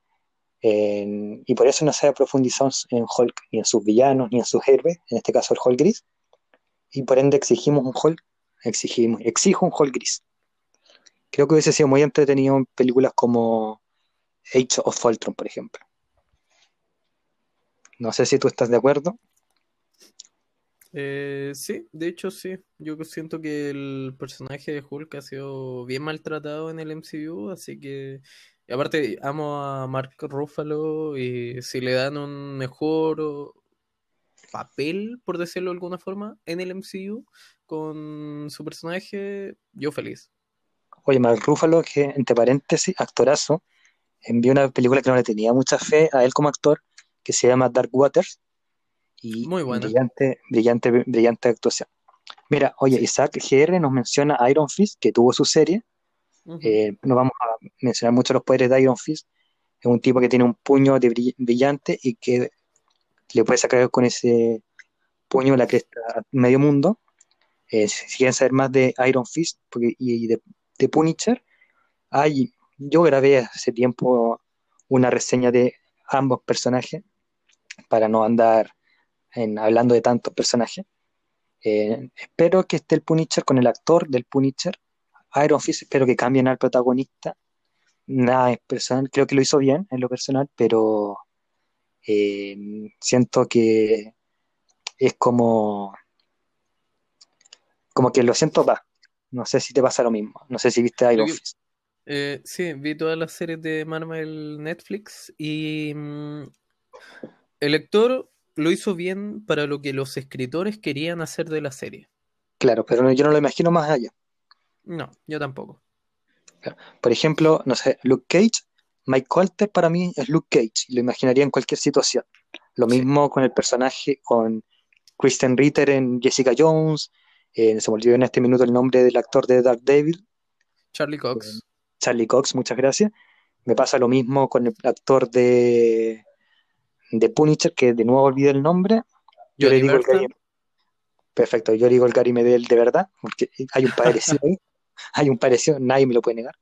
S1: Y por eso no se ha profundizado en Hulk, ni en sus villanos, ni en sus héroes, en este caso el Hulk gris. Y por ende exigimos un Hulk, exigimos, exijo un Hulk gris. Creo que hubiese sido muy entretenido en películas como Age of Fultron, por ejemplo. No sé si tú estás de acuerdo.
S3: Eh, sí, de hecho sí. Yo siento que el personaje de Hulk ha sido bien maltratado en el MCU, así que aparte amo a Mark Ruffalo y si le dan un mejor papel, por decirlo de alguna forma, en el MCU con su personaje, yo feliz.
S1: Oye, Mark Ruffalo, que entre paréntesis, actorazo, envió una película que no le tenía mucha fe a él como actor, que se llama Dark Waters, y
S3: Muy buena.
S1: brillante, brillante, brillante actuación. Mira, oye, Isaac GR nos menciona Iron Fist, que tuvo su serie. Eh, no vamos a mencionar mucho los poderes de Iron Fist. Es un tipo que tiene un puño de brillante y que le puede sacar con ese puño la cresta a medio mundo. Eh, si quieren saber más de Iron Fist y de, Punisher, hay, yo grabé hace tiempo una reseña de ambos personajes para no andar hablando de tantos personajes. Eh, espero que esté el Punisher con el actor del Punisher. Iron Fist, espero que cambien al protagonista. Nada es personal, creo que lo hizo bien en lo personal, pero eh, siento que es como como que lo siento va. No sé si te pasa lo mismo. No sé si viste Iron Fist.
S3: Eh, sí, vi todas las series de Marvel Netflix y mm, el lector lo hizo bien para lo que los escritores querían hacer de la serie.
S1: Claro, pero yo no lo imagino más allá.
S3: No, yo tampoco.
S1: Por ejemplo, no sé, Luke Cage, Mike Colter para mí es Luke Cage, lo imaginaría en cualquier situación. Lo mismo con el personaje, con Kristen Ritter en Jessica Jones, eh, se me olvidó en este minuto el nombre del actor de Dark Devil.
S3: Charlie Cox.
S1: Eh, Charlie Cox, muchas gracias. Me pasa lo mismo con el actor de de Punisher, que de nuevo olvidé el nombre. Yo le digo el Gary... Perfecto, yo digo el Gary Medel de verdad, porque hay un parecido ahí, hay un parecido, nadie me lo puede negar.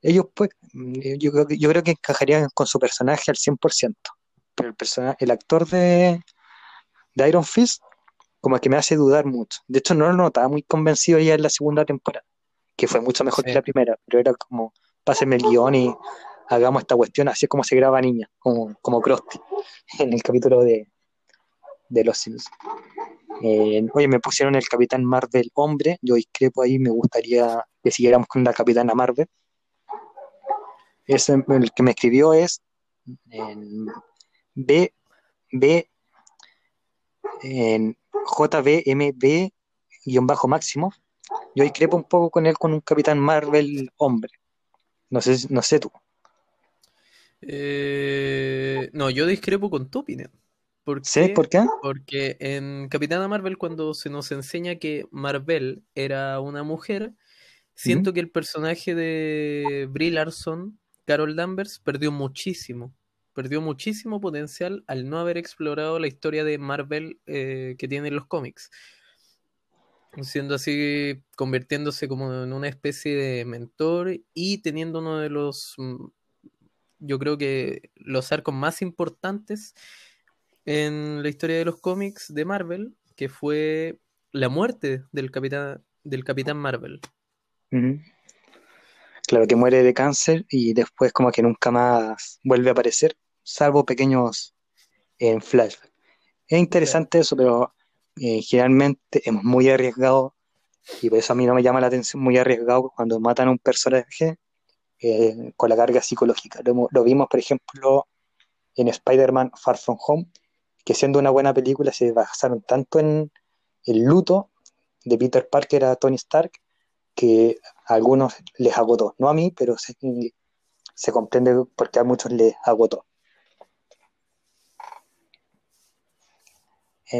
S1: Ellos, pues, yo, yo creo que encajarían con su personaje al 100%, pero el, personaje, el actor de, de Iron Fist, como que me hace dudar mucho. De hecho, no lo notaba muy convencido ya en la segunda temporada, que fue mucho mejor que la primera, pero era como, páseme el guion y hagamos esta cuestión, así es como se graba niña, como, como Krusty, en el capítulo de, de Los Sims. Oye, me pusieron el Capitán Marvel hombre, yo discrepo ahí, me gustaría que siguiéramos con la Capitana Marvel. Ese, el que me escribió es en B, B, en JBMB guion bajo máximo. Yo discrepo un poco con él con un Capitán Marvel hombre. No sé, no sé tú.
S3: Eh, no, yo discrepo con tu opinión.
S1: ¿Por ¿Sí? ¿Por qué?
S3: Porque en Capitana Marvel, cuando se nos enseña que Marvel era una mujer, siento que el personaje de Brie Larson, Carol Danvers, perdió muchísimo. Perdió muchísimo potencial al no haber explorado la historia de Marvel eh, que tienen los cómics. siendo así, convirtiéndose como en una especie de mentor y teniendo uno de los, mm, yo creo que los arcos más importantes en la historia de los cómics de Marvel, que fue la muerte del Capitán, del Capitán Marvel.
S1: Claro, que muere de cáncer y después como que nunca más vuelve a aparecer, salvo pequeños en flash. Es interesante eso, pero eh, generalmente es muy arriesgado y por eso a mí no me llama la atención muy arriesgado cuando matan a un personaje eh, con la carga psicológica. Lo, vimos, por ejemplo, en Spider-Man Far From Home, que siendo una buena película se basaron tanto en el luto de Peter Parker a Tony Stark que a algunos les agotó. No a mí, pero se, comprende porque a muchos les agotó.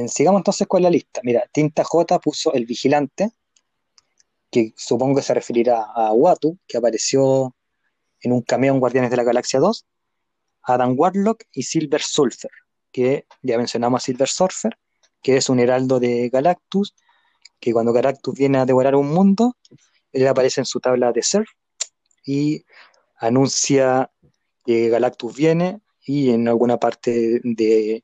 S1: sigamos entonces con la lista. Mira, Tinta J puso El Vigilante, que supongo que se referirá a Watu, que apareció en un cameo en Guardianes de la Galaxia 2, Adam Warlock y Silver Surfer, que ya mencionamos a Silver Surfer, que es un heraldo de Galactus, que cuando Galactus viene a devorar un mundo, él aparece en su tabla de surf y anuncia que Galactus viene y en alguna parte de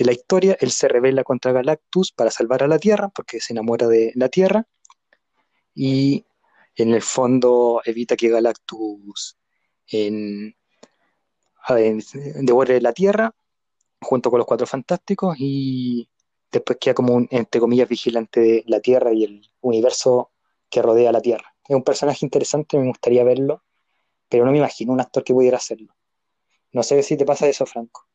S1: de la historia, él se revela contra Galactus para salvar a la Tierra, porque se enamora de la Tierra, y en el fondo evita que Galactus en, devore la Tierra, junto con los Cuatro Fantásticos, y después queda como un, entre comillas, vigilante de la Tierra y el universo que rodea la Tierra. Es un personaje interesante, me gustaría verlo, pero no me imagino un actor que pudiera hacerlo. No sé si te pasa eso, Franco.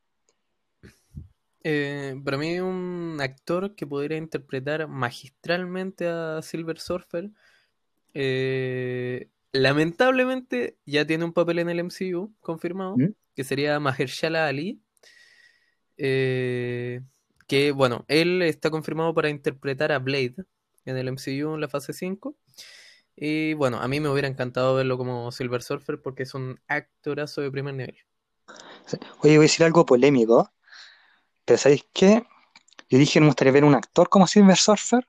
S3: Eh, para mí un actor que podría interpretar magistralmente a Silver Surfer. Eh, lamentablemente ya tiene un papel en el MCU confirmado, ¿Mm? que sería Mahershala Ali. Eh, que bueno, él está confirmado para interpretar a Blade en el MCU en la fase 5. Y bueno, a mí me hubiera encantado verlo como Silver Surfer porque es un actorazo de primer nivel.
S1: Oye, voy a decir algo polémico. Pero ¿sabéis qué? Yo dije, me gustaría ver un actor como Silver Surfer,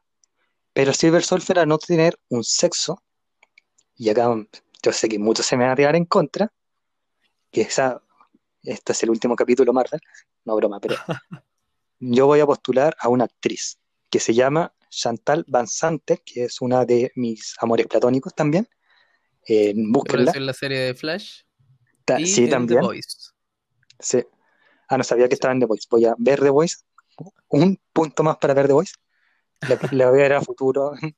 S1: pero Silver Surfer a no tener un sexo, y acá yo sé que muchos se me van a tirar en contra, que esa, este es el último capítulo Marvel, no broma, pero yo voy a postular a una actriz que se llama Chantal Van Sante, que es una de mis amores platónicos también. Eh,
S3: en la serie de Flash?
S1: sí, también. Sí. Ah, no sabía que estaba en The Voice. Voy a ver The Voice. Un punto más para ver The Voice. Le, voy a ver a futuro.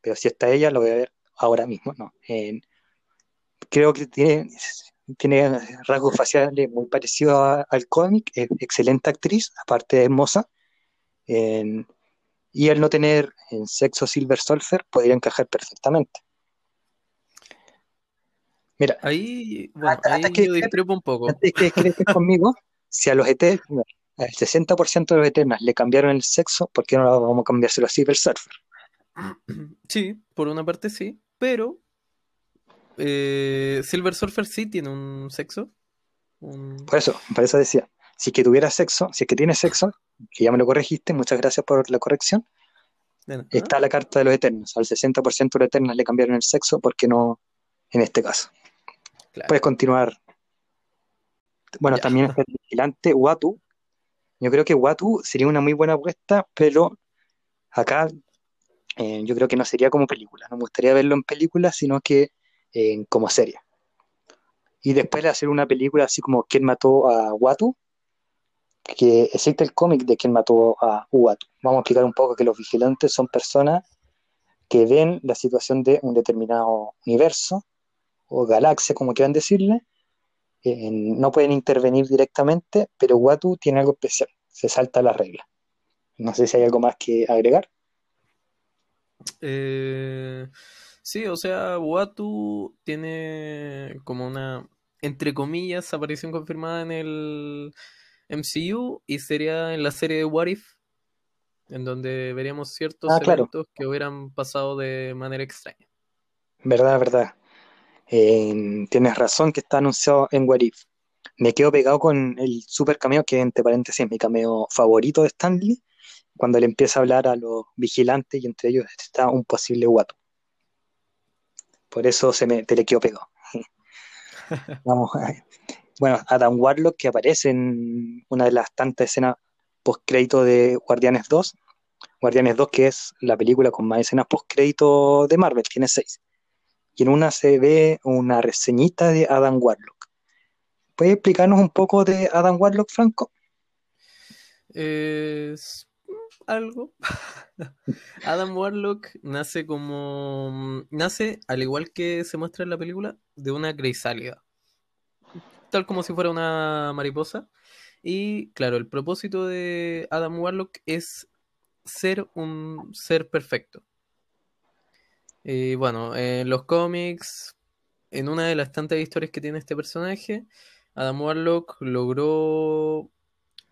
S1: Pero si está ella, lo voy a ver ahora mismo. No. creo que tiene, tiene rasgos faciales muy parecidos al cómic. Es excelente actriz, aparte de hermosa. y al no tener en sexo Silver Surfer, podría encajar perfectamente.
S3: Mira, ahí, bueno, ahí yo discrepo un poco.
S1: Antes que estés conmigo, si a los Eternos, al 60% de los Eternas le cambiaron el sexo, ¿por qué no vamos a cambiárselo a Silver Surfer?
S3: Sí, por una parte sí, pero eh, Silver Surfer sí tiene un sexo.
S1: Por eso, por eso decía, si es que tuviera sexo, si es que tiene sexo, que ya me lo corregiste, muchas gracias por la corrección, está la carta de los Eternos. Al 60% de los Eternos le cambiaron el sexo, ¿por qué no en este caso? Puedes continuar bueno, también está el vigilante Watu. Yo creo que Watu sería una muy buena apuesta, pero acá eh, yo creo que no sería como película. No me gustaría verlo en película, sino que eh, como serie. Y después de hacer una película así como ¿Quién mató a Watu? Que existe el cómic de ¿Quién mató a Watu? Vamos a explicar un poco que los vigilantes son personas que ven la situación de un determinado universo o galaxia, como quieran decirle, no pueden intervenir directamente, pero Watu tiene algo especial, se salta la regla. No sé si hay algo más que agregar.
S3: Eh, sí, o sea, Watu tiene como una, entre comillas, aparición confirmada en el MCU y sería en la serie de What If, en donde veríamos ciertos ah, eventos que hubieran pasado de manera extraña.
S1: Verdad, verdad tienes razón que está anunciado en What If. Me quedo pegado con el super cameo, que entre paréntesis es mi cameo favorito de Stanley, cuando le empieza a hablar a los vigilantes y entre ellos está un posible guato. Por eso se me te le quedó pegado. Vamos Bueno, Adam Warlock que aparece en una de las tantas escenas post crédito de Guardianes 2. Guardianes 2 que es la película con más escenas post crédito de Marvel, tiene seis. Y en una se ve una reseñita de Adam Warlock. ¿Puedes explicarnos un poco de Adam Warlock, Franco?
S3: Es algo. Adam Warlock nace como. Nace, al igual que se muestra en la película, de una crisálida. Tal como si fuera una mariposa. Y claro, el propósito de Adam Warlock es ser un ser perfecto. Y bueno, en los cómics, en una de las tantas historias que tiene este personaje, Adam Warlock logró.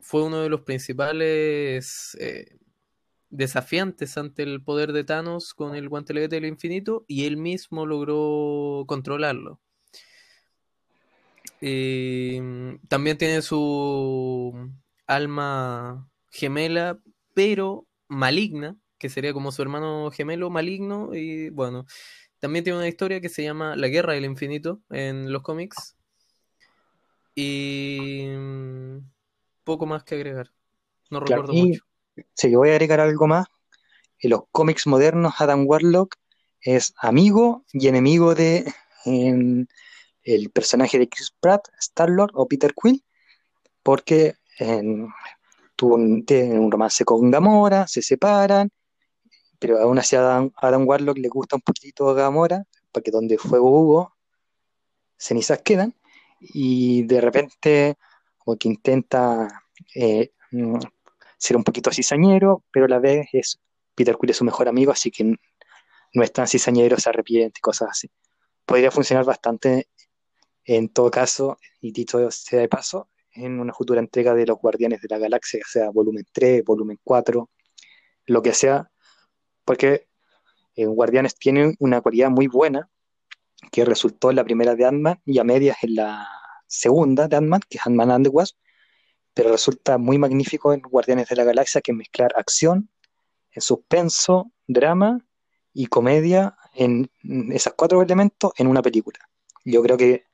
S3: Fue uno de los principales eh, desafiantes ante el poder de Thanos con el guantelete del infinito y él mismo logró controlarlo. Eh, también tiene su alma gemela, pero maligna, que sería como su hermano gemelo maligno. Y bueno, también tiene una historia que se llama La Guerra del Infinito en los cómics. Y poco más que agregar. No recuerdo mucho.
S1: Sí, voy a agregar algo más. En los cómics modernos, Adam Warlock es amigo y enemigo de el personaje de Chris Pratt, Star-Lord o Peter Quill, porque tuvo un, un romance con Gamora, se separan, pero aún así a Adam, Warlock le gusta un poquito Gamora, porque donde fuego hubo, cenizas quedan, y de repente como que intenta eh, ser un poquito cizañero, pero a la vez es Peter Quill es su mejor amigo, así que no es tan cizañero, se arrepiente cosas así. Podría funcionar bastante en todo caso, y dicho sea de paso, en una futura entrega de los Guardianes de la Galaxia, sea volumen 3, volumen 4, lo que sea, porque eh, Guardianes tiene una cualidad muy buena que resultó en la primera de Ant-Man y a medias en la segunda de Ant-Man, que es Ant-Man and the Wasp, pero resulta muy magnífico en Guardianes de la Galaxia que mezclar acción, en suspenso, drama y comedia en esos cuatro elementos en una película. Yo creo que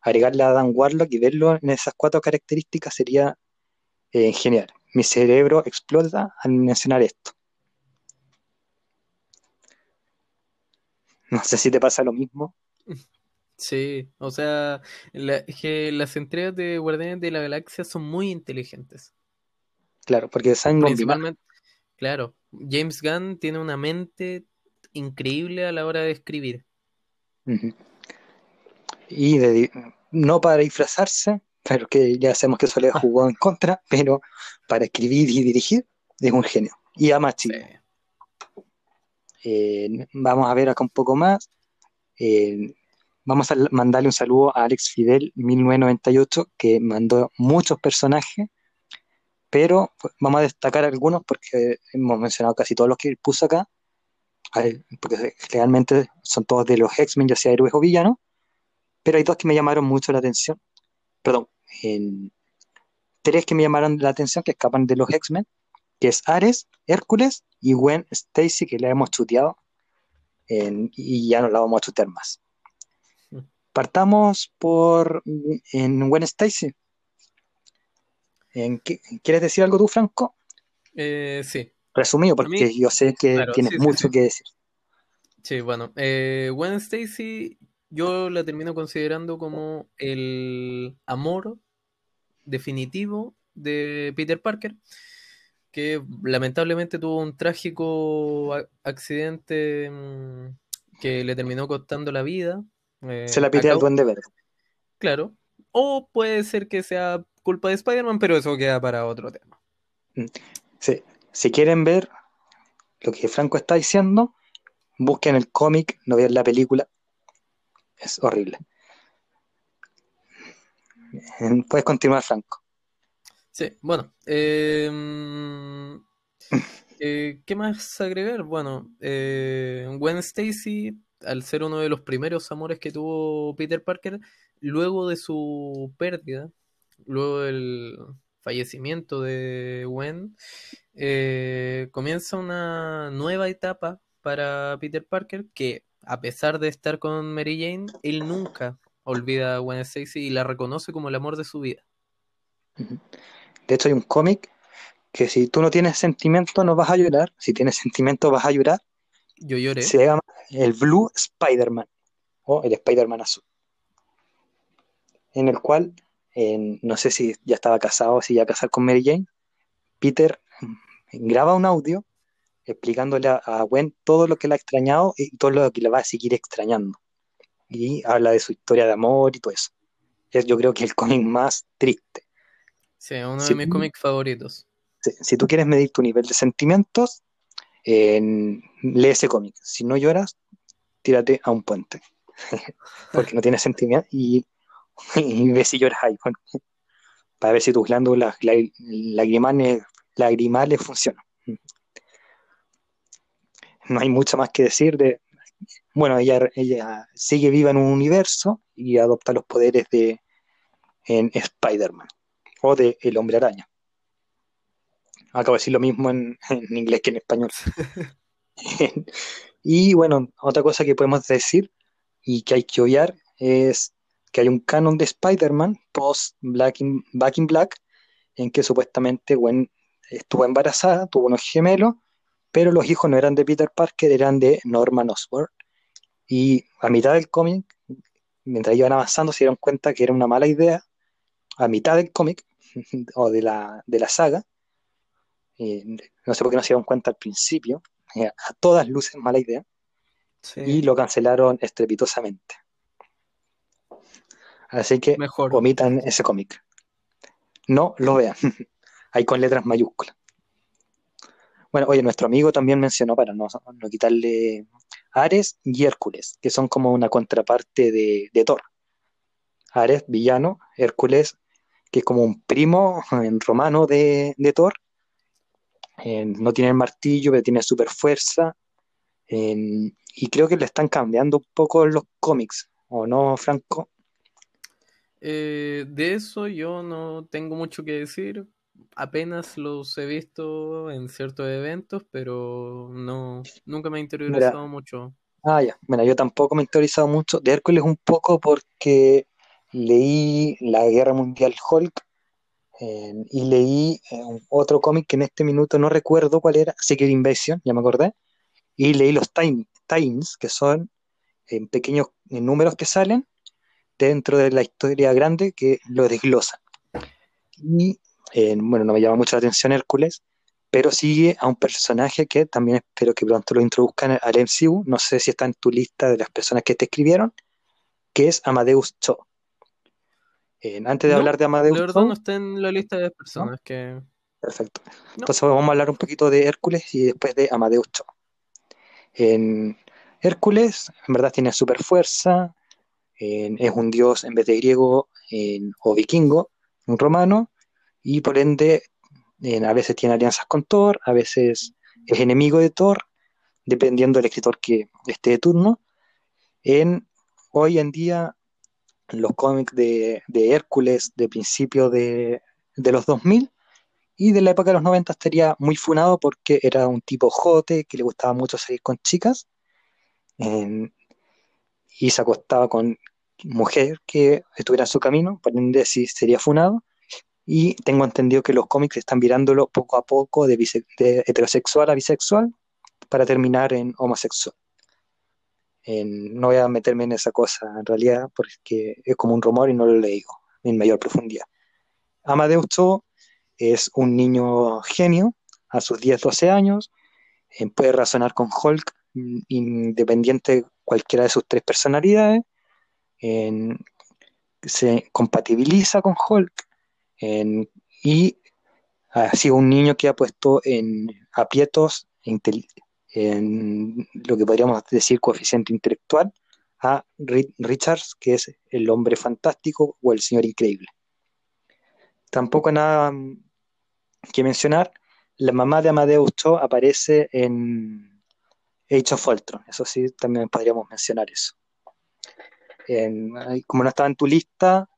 S1: agregarle a Dan Warlock y verlo en esas cuatro características sería eh, genial. Mi cerebro explota al mencionar esto. No sé si te pasa lo mismo.
S3: Sí, o sea, que las entregas de Guardianes de la Galaxia son muy inteligentes.
S1: Claro, porque Principalmente,
S3: claro, James Gunn tiene una mente increíble a la hora de escribir.
S1: Y no para disfrazarse, claro que ya sabemos que eso le jugó en contra, pero para escribir y dirigir es un genio. Y a sí. eh, vamos a ver acá un poco más. Eh, Vamos a mandarle un saludo a Alex Fidel 1998, que mandó muchos personajes, pero pues, vamos a destacar algunos porque hemos mencionado casi todos los que puso acá, porque realmente son todos de los X-Men, ya sea héroes o villanos, pero hay dos que me llamaron mucho la atención, perdón, tres que me llamaron la atención que escapan de los X-Men, que es Ares, Hércules y Gwen Stacy, que le hemos chuteado y ya no la vamos a chutear más. Partamos por en Gwen Stacy. ¿En ¿Quieres decir algo tú, Franco?
S3: Eh, sí.
S1: Resumido, porque yo sé que tienes mucho que decir.
S3: Sí, bueno. Eh, Gwen Stacy, yo la termino considerando como el amor definitivo de Peter Parker, que lamentablemente tuvo un trágico accidente mm, que le terminó costando la vida
S1: eh, Se la pide al Duende Verde.
S3: Claro. O puede ser que sea culpa de Spider-Man, pero eso queda para otro tema.
S1: Mm. Sí. Si quieren ver lo que Franco está diciendo, busquen el cómic, no vean la película. Es horrible. Puedes continuar, Franco.
S3: Sí, bueno. Em, eh, ¿Qué más agregar? Bueno, eh, Gwen Stacy al ser uno de los primeros amores que tuvo Peter Parker, luego de su pérdida, luego del, fallecimiento de Gwen, eh, comienza una nueva etapa para Peter Parker que, a pesar de estar con Mary Jane, él nunca olvida a Gwen Stacy y la reconoce como el amor de su vida.
S1: De hecho, hay un cómic que si tú no tienes sentimiento no vas a llorar, si tienes sentimiento vas a llorar.
S3: Yo lloré.
S1: Se llama el Blue Spider-Man o el Spider-Man azul. En el cual, no sé si ya estaba casado o si ya casar con Mary Jane, Peter graba un audio explicándole a, Gwen todo lo que le ha extrañado y todo lo que le va a seguir extrañando. Y habla de su historia de amor y todo eso. Es, yo creo que el cómic más triste.
S3: Sí, uno de mis cómics favoritos.
S1: Si, tú quieres medir tu nivel de sentimientos, lee ese cómic. Si no lloras, tírate a un puente. Porque no tienes sentimientos y, y ve si lloras ahí. Para ver si tus glándulas lagrimales, lagrimales funcionan. No hay mucho más que decir de. Bueno, ella, ella sigue viva en un universo y adopta los poderes de en Spider-Man o de El Hombre Araña. Acabo de decir lo mismo en, inglés que en español. y bueno, otra cosa que podemos decir y que hay que obviar es que hay un canon de Spider-Man post Black in, in Black en que supuestamente Gwen estuvo embarazada, tuvo unos gemelos, pero los hijos no eran de Peter Parker, eran de Norman Osborn. Y a mitad del cómic, mientras iban avanzando, se dieron cuenta que era una mala idea. A mitad del cómic, o de la, de la saga, no sé por qué no se dieron cuenta al principio, eh, a todas luces mala idea, y lo cancelaron estrepitosamente. Así que Mejor. omitan ese cómic. No lo vean. Ahí con letras mayúsculas. Bueno, oye, nuestro amigo también mencionó, para no, no quitarle Ares y Hércules, que son como una contraparte de, de Thor. Ares, villano, Hércules, que es como un primo en romano de, Thor. No tiene el martillo, pero tiene super fuerza. y creo que le están cambiando un poco los cómics, ¿o no, Franco?
S3: Eh, de eso yo no tengo mucho que decir. Apenas los he visto en ciertos eventos, pero no, nunca me ha interiorizado mucho.
S1: Ah, ya. Bueno, yo tampoco me he interiorizado mucho. De Hércules un poco porque leí La Guerra Mundial Hulk eh, y leí eh, otro cómic que en este minuto no recuerdo cuál era, Secret Invasion, ya me acordé, y leí los Times, que son en pequeños números que salen dentro de la historia grande que lo desglosa. Y eh, bueno, no me llama mucho la atención Hércules, pero sigue a un personaje que también espero que pronto lo introduzcan al MCU, no sé si está en tu lista de las personas que te escribieron, que es Amadeus Cho antes de hablar de Amadeus.
S3: No está en la lista de personas que.
S1: Perfecto. Entonces vamos a hablar un poquito de Hércules y después de Amadeus Cho. En Hércules, en verdad, tiene super fuerza. es un dios en vez de griego o vikingo, un romano, y por ende a veces tiene alianzas con Thor, a veces es enemigo de Thor, dependiendo del escritor que esté de turno. En, hoy en día los cómics de, Hércules de principios de, los 2000 y de la época de los 90 estaría muy funado porque era un tipo jote que le gustaba mucho salir con chicas y se acostaba con mujer que estuviera en su camino, por ende sí sería funado. Y tengo entendido que los cómics están virándolo poco a poco de heterosexual a bisexual para terminar en homosexual no voy a meterme en esa cosa en realidad porque es como un rumor y no lo digo en mayor profundidad. Amadeus Cho es un niño genio a sus 10, 12 años, eh, puede razonar con Hulk mm, independiente de cualquiera de sus tres personalidades, se compatibiliza con Hulk y ha sido un niño que ha puesto en aprietos en lo que podríamos decir coeficiente intelectual, a Richards, que es el hombre fantástico o el señor increíble. Tampoco nada mm, que mencionar, la mamá de Amadeus Cho aparece en Age of Ultron, eso sí, también podríamos mencionar eso. como no estaba en tu lista,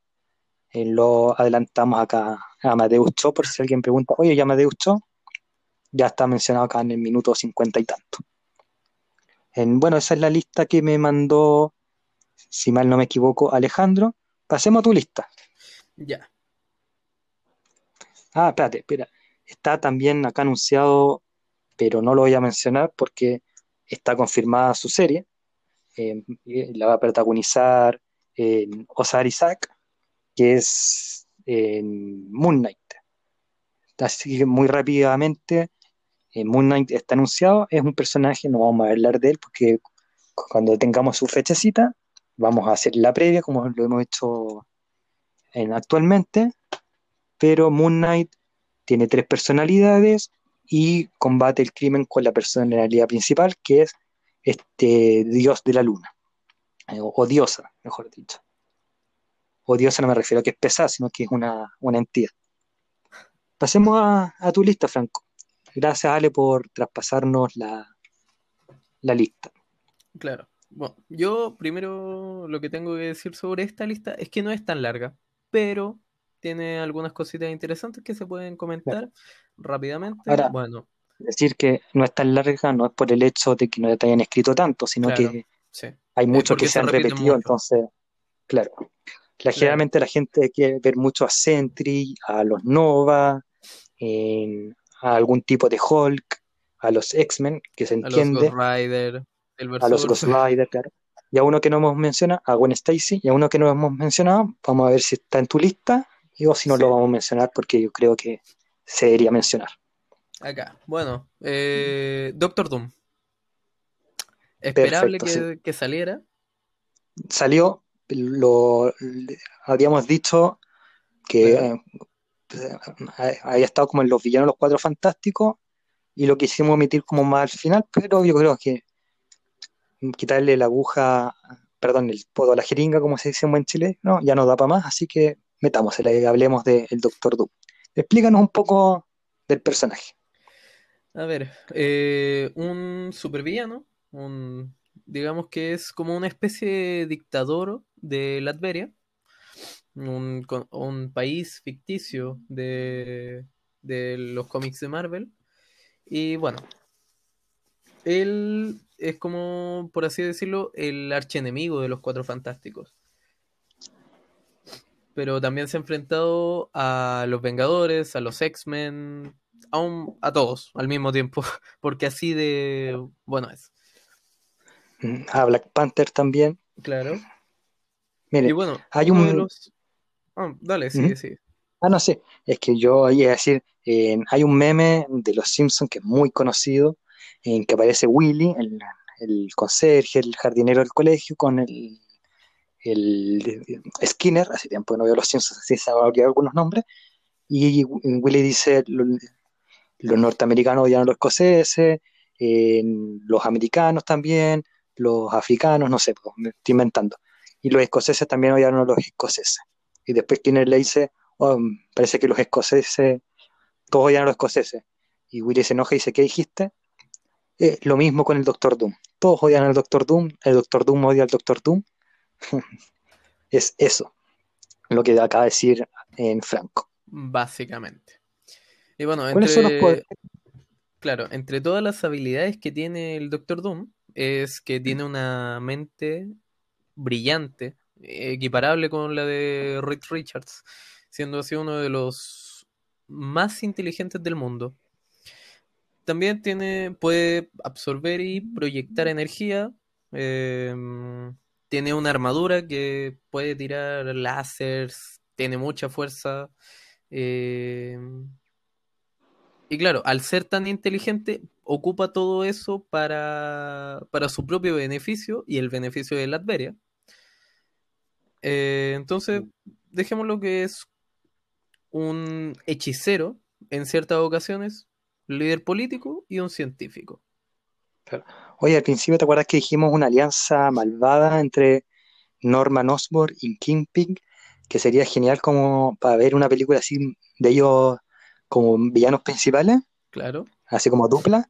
S1: eh, lo adelantamos acá a Amadeus Cho, por si alguien pregunta, oye, ¿ya Amadeus Cho? Ya está mencionado acá en el minuto cincuenta y tanto. En, bueno, esa es la lista que me mandó, si mal no me equivoco, Alejandro. Pasemos a tu lista.
S3: Ya.
S1: Ah, espérate, espera. Está también acá anunciado, pero no lo voy a mencionar porque está confirmada su serie. Eh, la va a protagonizar eh, Osar Isaac, que es en Moon Knight. Así que muy rápidamente, Moon Knight está anunciado, es un personaje, no vamos a hablar de él porque cuando tengamos su fechecita, vamos a hacer la previa como lo hemos hecho en, actualmente, pero Moon Knight tiene tres personalidades y combate el crimen con la personalidad principal, que es este dios de la luna, eh, o diosa, mejor dicho odiosa no me refiero a que es pesada, sino que es una, entidad. Pasemos a, tu lista, Franco. Gracias, Ale, por traspasarnos la, la lista.
S3: Claro. Bueno, yo primero lo que tengo que decir sobre esta lista es que no es tan larga, pero tiene algunas cositas interesantes que se pueden comentar rápidamente.
S1: Ahora, bueno, decir que no es tan larga no es por el hecho de que no te hayan escrito tanto, sino que hay muchos que se han repetido, entonces, claro generalmente la gente quiere ver mucho a Sentry, a los Nova, a algún tipo de Hulk, a los X-Men, que se entiende. A los Ghost Rider, a los Ghost Rider, claro. Y a uno que no hemos mencionado, a Gwen Stacy, y a uno que no hemos mencionado, vamos a ver si está en tu lista, y o si no lo vamos a mencionar, porque yo creo que se debería mencionar.
S3: Acá, bueno, eh, Doctor Doom. Esperable que saliera.
S1: Salió, lo habíamos dicho que había estado como en los villanos los cuatro fantásticos y lo quisimos omitir como más al final, pero yo creo que quitarle la aguja, perdón, el podo a la jeringa, como se dice en buen Chile, no, ya no da para más, así que metamos, hablemos del Doctor Doom. Explícanos un poco del personaje.
S3: A ver, eh, un supervillano, un digamos que es como una especie de dictador de Latveria, un, un país ficticio de, de los cómics de Marvel. Y bueno, él es como, por así decirlo, el archienemigo de los Cuatro Fantásticos. Pero también se ha enfrentado a los Vengadores, a los X-Men, a, a todos al mismo tiempo, porque así de bueno es
S1: a Black Panther también.
S3: Claro.
S1: Mire, y bueno, hay un...
S3: Ah, dale, sí, sí.
S1: Ah, no sé, es que yo iba a decir, eh, hay un meme de los Simpsons que es muy conocido, en que aparece Willy, el, el conserje, el jardinero del colegio, con el, el Skinner, hace tiempo que no veo los Simpsons, así se habría algunos nombres, y Willy dice, los norteamericanos odian a los escoceses, eh, los americanos también, los africanos, no sé, pues, me estoy inventando. Y los escoceses también odiaron a los escoceses. Y después Skinner le dice, oh, parece que los escoceses, todos odian a los escoceses. Y Willy se enoja y dice, ¿qué dijiste? Eh, lo mismo con el Doctor Doom. Todos odian al Doctor Doom, el Doctor Doom odia al Doctor Doom. es eso lo que acaba de decir en Franco.
S3: Básicamente. Y bueno, entre, Claro, entre todas las habilidades que tiene el Doctor Doom, es que tiene una mente brillante, equiparable con la de Rick Richards, siendo así uno de los más inteligentes del mundo. También tiene, puede absorber y proyectar energía. Em, tiene una armadura que puede tirar láseres, tiene mucha fuerza. Em, y claro, al ser tan inteligente, ocupa todo eso para, su propio beneficio y el beneficio de Latveria. Eh, entonces, dejémoslo que es un hechicero en ciertas ocasiones, líder político y un científico.
S1: Oye, al principio te acuerdas que dijimos una alianza malvada entre Norman Osborn y Kingpin, que sería genial como para ver una película así de ellos como villanos principales.
S3: Claro.
S1: Así como dupla.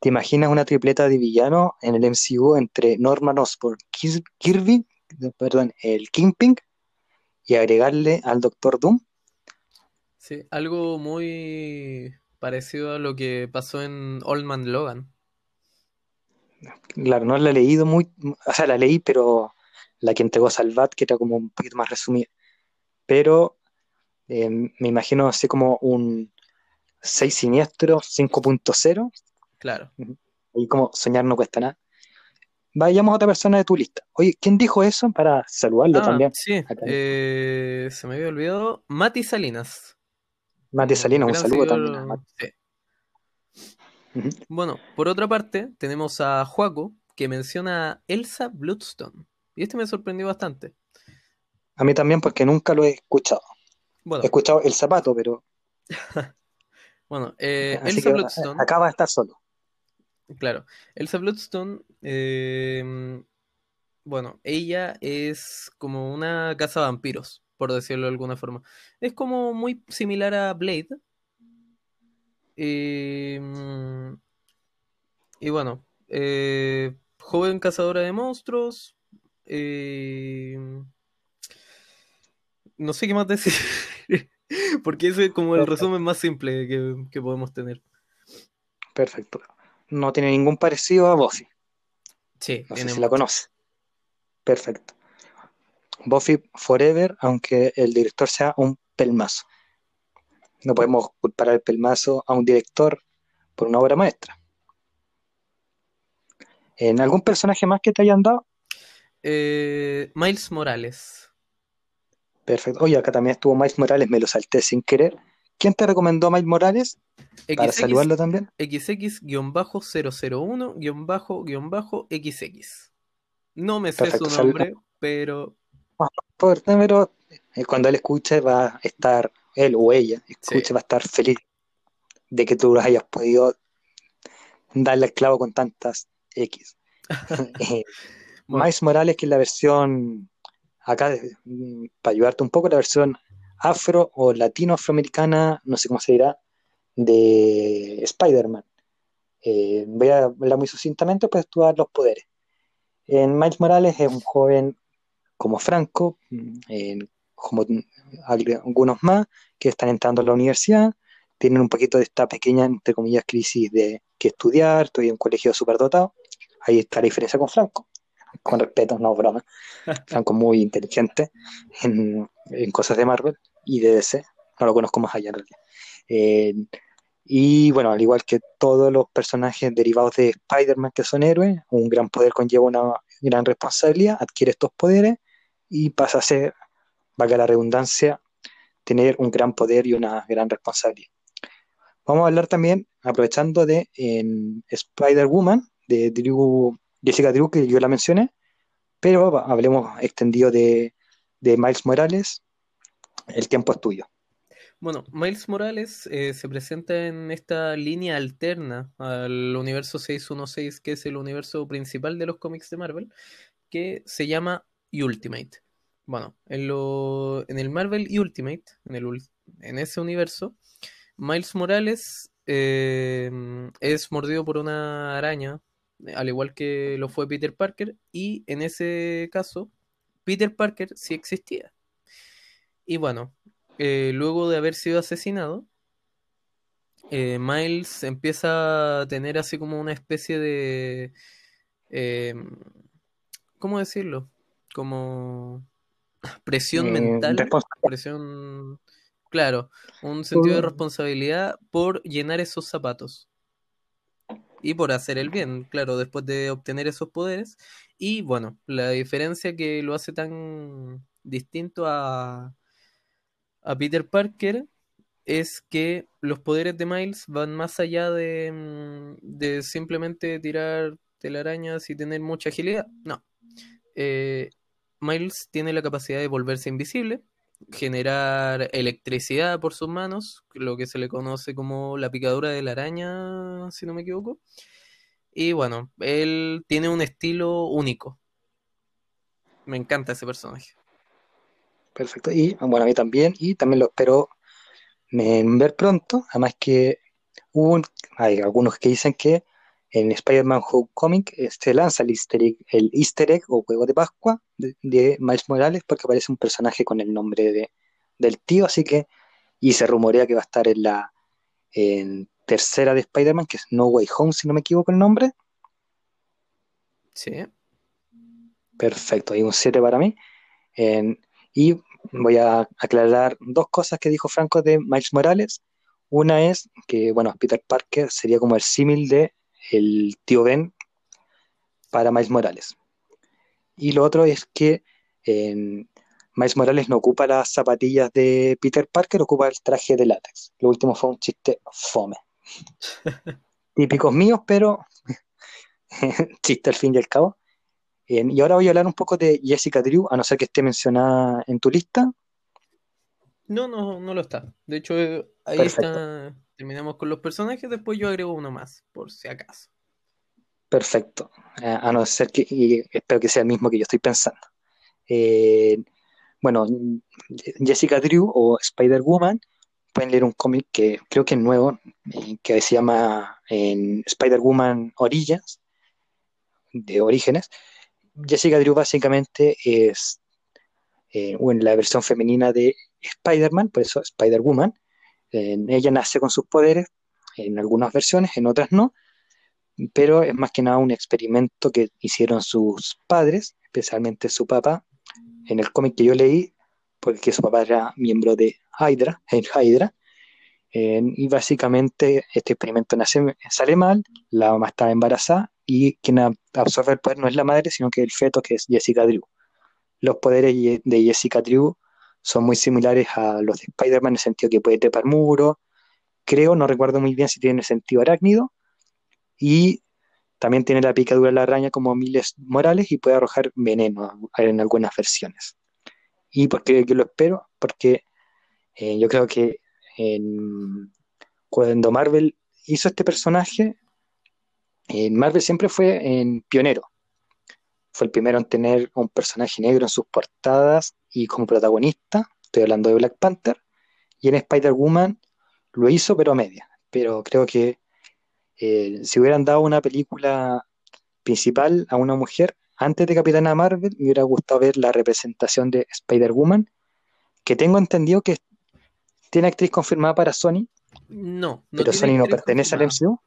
S1: ¿Te imaginas una tripleta de villanos en el MCU entre Norman Osborn, Kirby, perdón, el Kingpin y agregarle al Doctor Doom.
S3: Sí, algo muy parecido a lo que pasó en Old Man Logan.
S1: Claro, no la he leído muy, o sea, la leí, pero la que entregó Salvat, que era como un poquito más resumida. Pero eh, me imagino así como un 6 siniestro 5.0.
S3: Claro.
S1: Y como soñar no cuesta nada. Vayamos a otra persona de tu lista. Oye, ¿quién dijo eso? Para saludarlo
S3: Ah,
S1: también.
S3: sí, eh, se me había olvidado. Mati Salinas.
S1: Mati Salinas, un saludo
S3: seguidor,
S1: también. a Mati.
S3: sí.
S1: Ujú.
S3: Bueno, por otra parte, tenemos a Juaco, que menciona a Elsa Bloodstone. Y este me sorprendió bastante.
S1: A mí también porque nunca lo he escuchado.
S3: Bueno,
S1: He escuchado El Zapato, pero
S3: bueno eh, Elsa
S1: que
S3: Bloodstone,
S1: acá va a estar solo.
S3: Claro, Elsa Bloodstone, eh, bueno, ella es como una casa vampiros, por decirlo de alguna forma. Es como muy similar a Blade. Eh, y bueno, eh, joven cazadora de monstruos. eh, no sé qué más decir. Porque ese es como el resumen más simple que, que podemos tener.
S1: Perfecto. No tiene ningún parecido a Buffy.
S3: Sí,
S1: No sé si la conoce. Perfecto. Buffy Forever, aunque el director sea un pelmazo. No podemos culpar al pelmazo a un director por una obra maestra. ¿En algún personaje más que te hayan dado?
S3: Eh, Miles Morales.
S1: Perfecto. Oye, acá también estuvo Miles Morales, me lo salté sin querer. ¿Quién te recomendó a Miles Morales? Para saludarlo también.
S3: XX-001-XX. No me sé
S1: Perfecto,
S3: su nombre, pero
S1: Por- Pero eh, cuando él escuche va a estar, él o ella, escuche,
S3: Sí.
S1: va a estar feliz de que tú hayas podido darle al clavo con tantas X. Eh,
S3: bueno,
S1: Miles Morales, que es la versión, acá, mm, para ayudarte un poco, la versión afro o latino-afroamericana, no sé cómo se dirá, de Spider-Man. Eh, voy a hablar muy sucintamente para estudiar los poderes. En Miles Morales es un joven como Franco, en- como algunos más que están entrando a la universidad, tienen un poquito de esta pequeña, entre comillas, crisis de que estudiar, estoy en un colegio superdotado. Ahí está la diferencia con Franco. Con respeto, no broma. Franco muy inteligente en, en cosas de Marvel y de DC. No lo conozco más allá en realidad. Eh, y bueno, al igual que todos los personajes derivados de Spider-Man que son héroes, un gran poder conlleva una gran responsabilidad, adquiere estos poderes y pasa a ser, valga la redundancia, tener un gran poder y una gran responsabilidad. Vamos a hablar también, aprovechando de Spider-Woman, de Drew, Jessica Drew, que yo la mencioné, pero hablemos extendido de, de Miles Morales. El tiempo es tuyo.
S3: bueno, Miles Morales eh, se presenta en esta línea alterna al universo 616, que es el universo principal de los cómics de Marvel, que se llama Ultimate. Bueno, en, lo, en el Marvel Ultimate, en, el, en ese universo, Miles Morales eh, es mordido por una araña, al igual que lo fue Peter Parker, y en ese caso, Peter Parker sí existía. Y bueno, eh, luego de haber sido asesinado, eh, Miles empieza a tener así como una especie de... eh, ¿cómo decirlo? Como presión
S1: Eh,
S3: mental, presión... Claro, un sentido de responsabilidad por llenar esos zapatos. Y por hacer el bien, claro, después de obtener esos poderes. Y bueno, la diferencia que lo hace tan distinto a, a Peter Parker es que los poderes de Miles van más allá de, mm, de simplemente tirar telarañas y tener mucha agilidad. No. Eh, Miles tiene la capacidad de volverse invisible, generar electricidad por sus manos, lo que se le conoce como la picadura de la araña, si no me equivoco. Y bueno, él tiene un estilo único. Me encanta ese personaje.
S1: Perfecto. Y bueno, a mí también, y también lo espero ver pronto. Además que hubo un- hay algunos que dicen que en Spider-Man Homecoming eh, se lanza el easter egg, el easter egg o huevo de Pascua de, Miles Morales porque aparece un personaje con el nombre de, del tío, así que, y se rumorea que va a estar en la en tercera de Spider-Man, que es No Way Home, si no me equivoco el nombre.
S3: Sí.
S1: Perfecto, hay un 7 para mí. y voy a aclarar dos cosas que dijo Franco de Miles Morales. Una es que, bueno, Peter Parker sería como el símil de el tío Ben para Miles Morales. Y lo otro es que Miles Morales no ocupa las zapatillas de Peter Parker, ocupa el traje de látex. Lo último fue un chiste fome. Típicos míos, pero chiste al fin y al cabo. y ahora voy a hablar un poco de Jessica Drew, a no ser que esté mencionada en tu lista.
S3: No, no, no lo está. De hecho, ahí está. Terminamos con los personajes, después yo agrego uno más, por si acaso.
S1: Perfecto. Eh, a no ser que, espero que sea el mismo que yo estoy pensando. Eh, bueno, Jessica Drew o Spider-Woman, pueden leer un cómic que creo que es nuevo, eh, que se llama Spider-Woman Orillas, de Orígenes. Jessica Drew básicamente es la versión femenina de Spider-Man, por eso Spider-Woman. ella nace con sus poderes, en algunas versiones, en otras no, pero es más que nada un experimento que hicieron sus padres, especialmente su papá, en el cómic que yo leí, porque su papá era miembro de Hydra, en Hydra, y básicamente este experimento nace, sale mal, la mamá está embarazada y quien absorbe el poder no es la madre, sino que el feto que es Jessica Drew. Los poderes de Jessica Drew son muy similares a los de Spider-Man en el sentido que puede trepar muro, creo, no recuerdo muy bien si tiene sentido arácnido, y también tiene la picadura de la araña como Miles Morales y puede arrojar veneno en algunas versiones. ¿Y por qué lo espero? Porque eh, yo creo que cuando Marvel hizo este personaje, Marvel siempre fue en pionero. Fue el primero en tener un personaje negro en sus portadas y como protagonista. Estoy hablando de Black Panther. Y en Spider-Woman lo hizo, pero a media. Pero creo que eh, si hubieran dado una película principal a una mujer antes de Capitana Marvel, me hubiera gustado ver la representación de Spider-Woman, que tengo entendido que tiene actriz confirmada para Sony.
S3: No,
S1: no pero Sony no pertenece al MCU.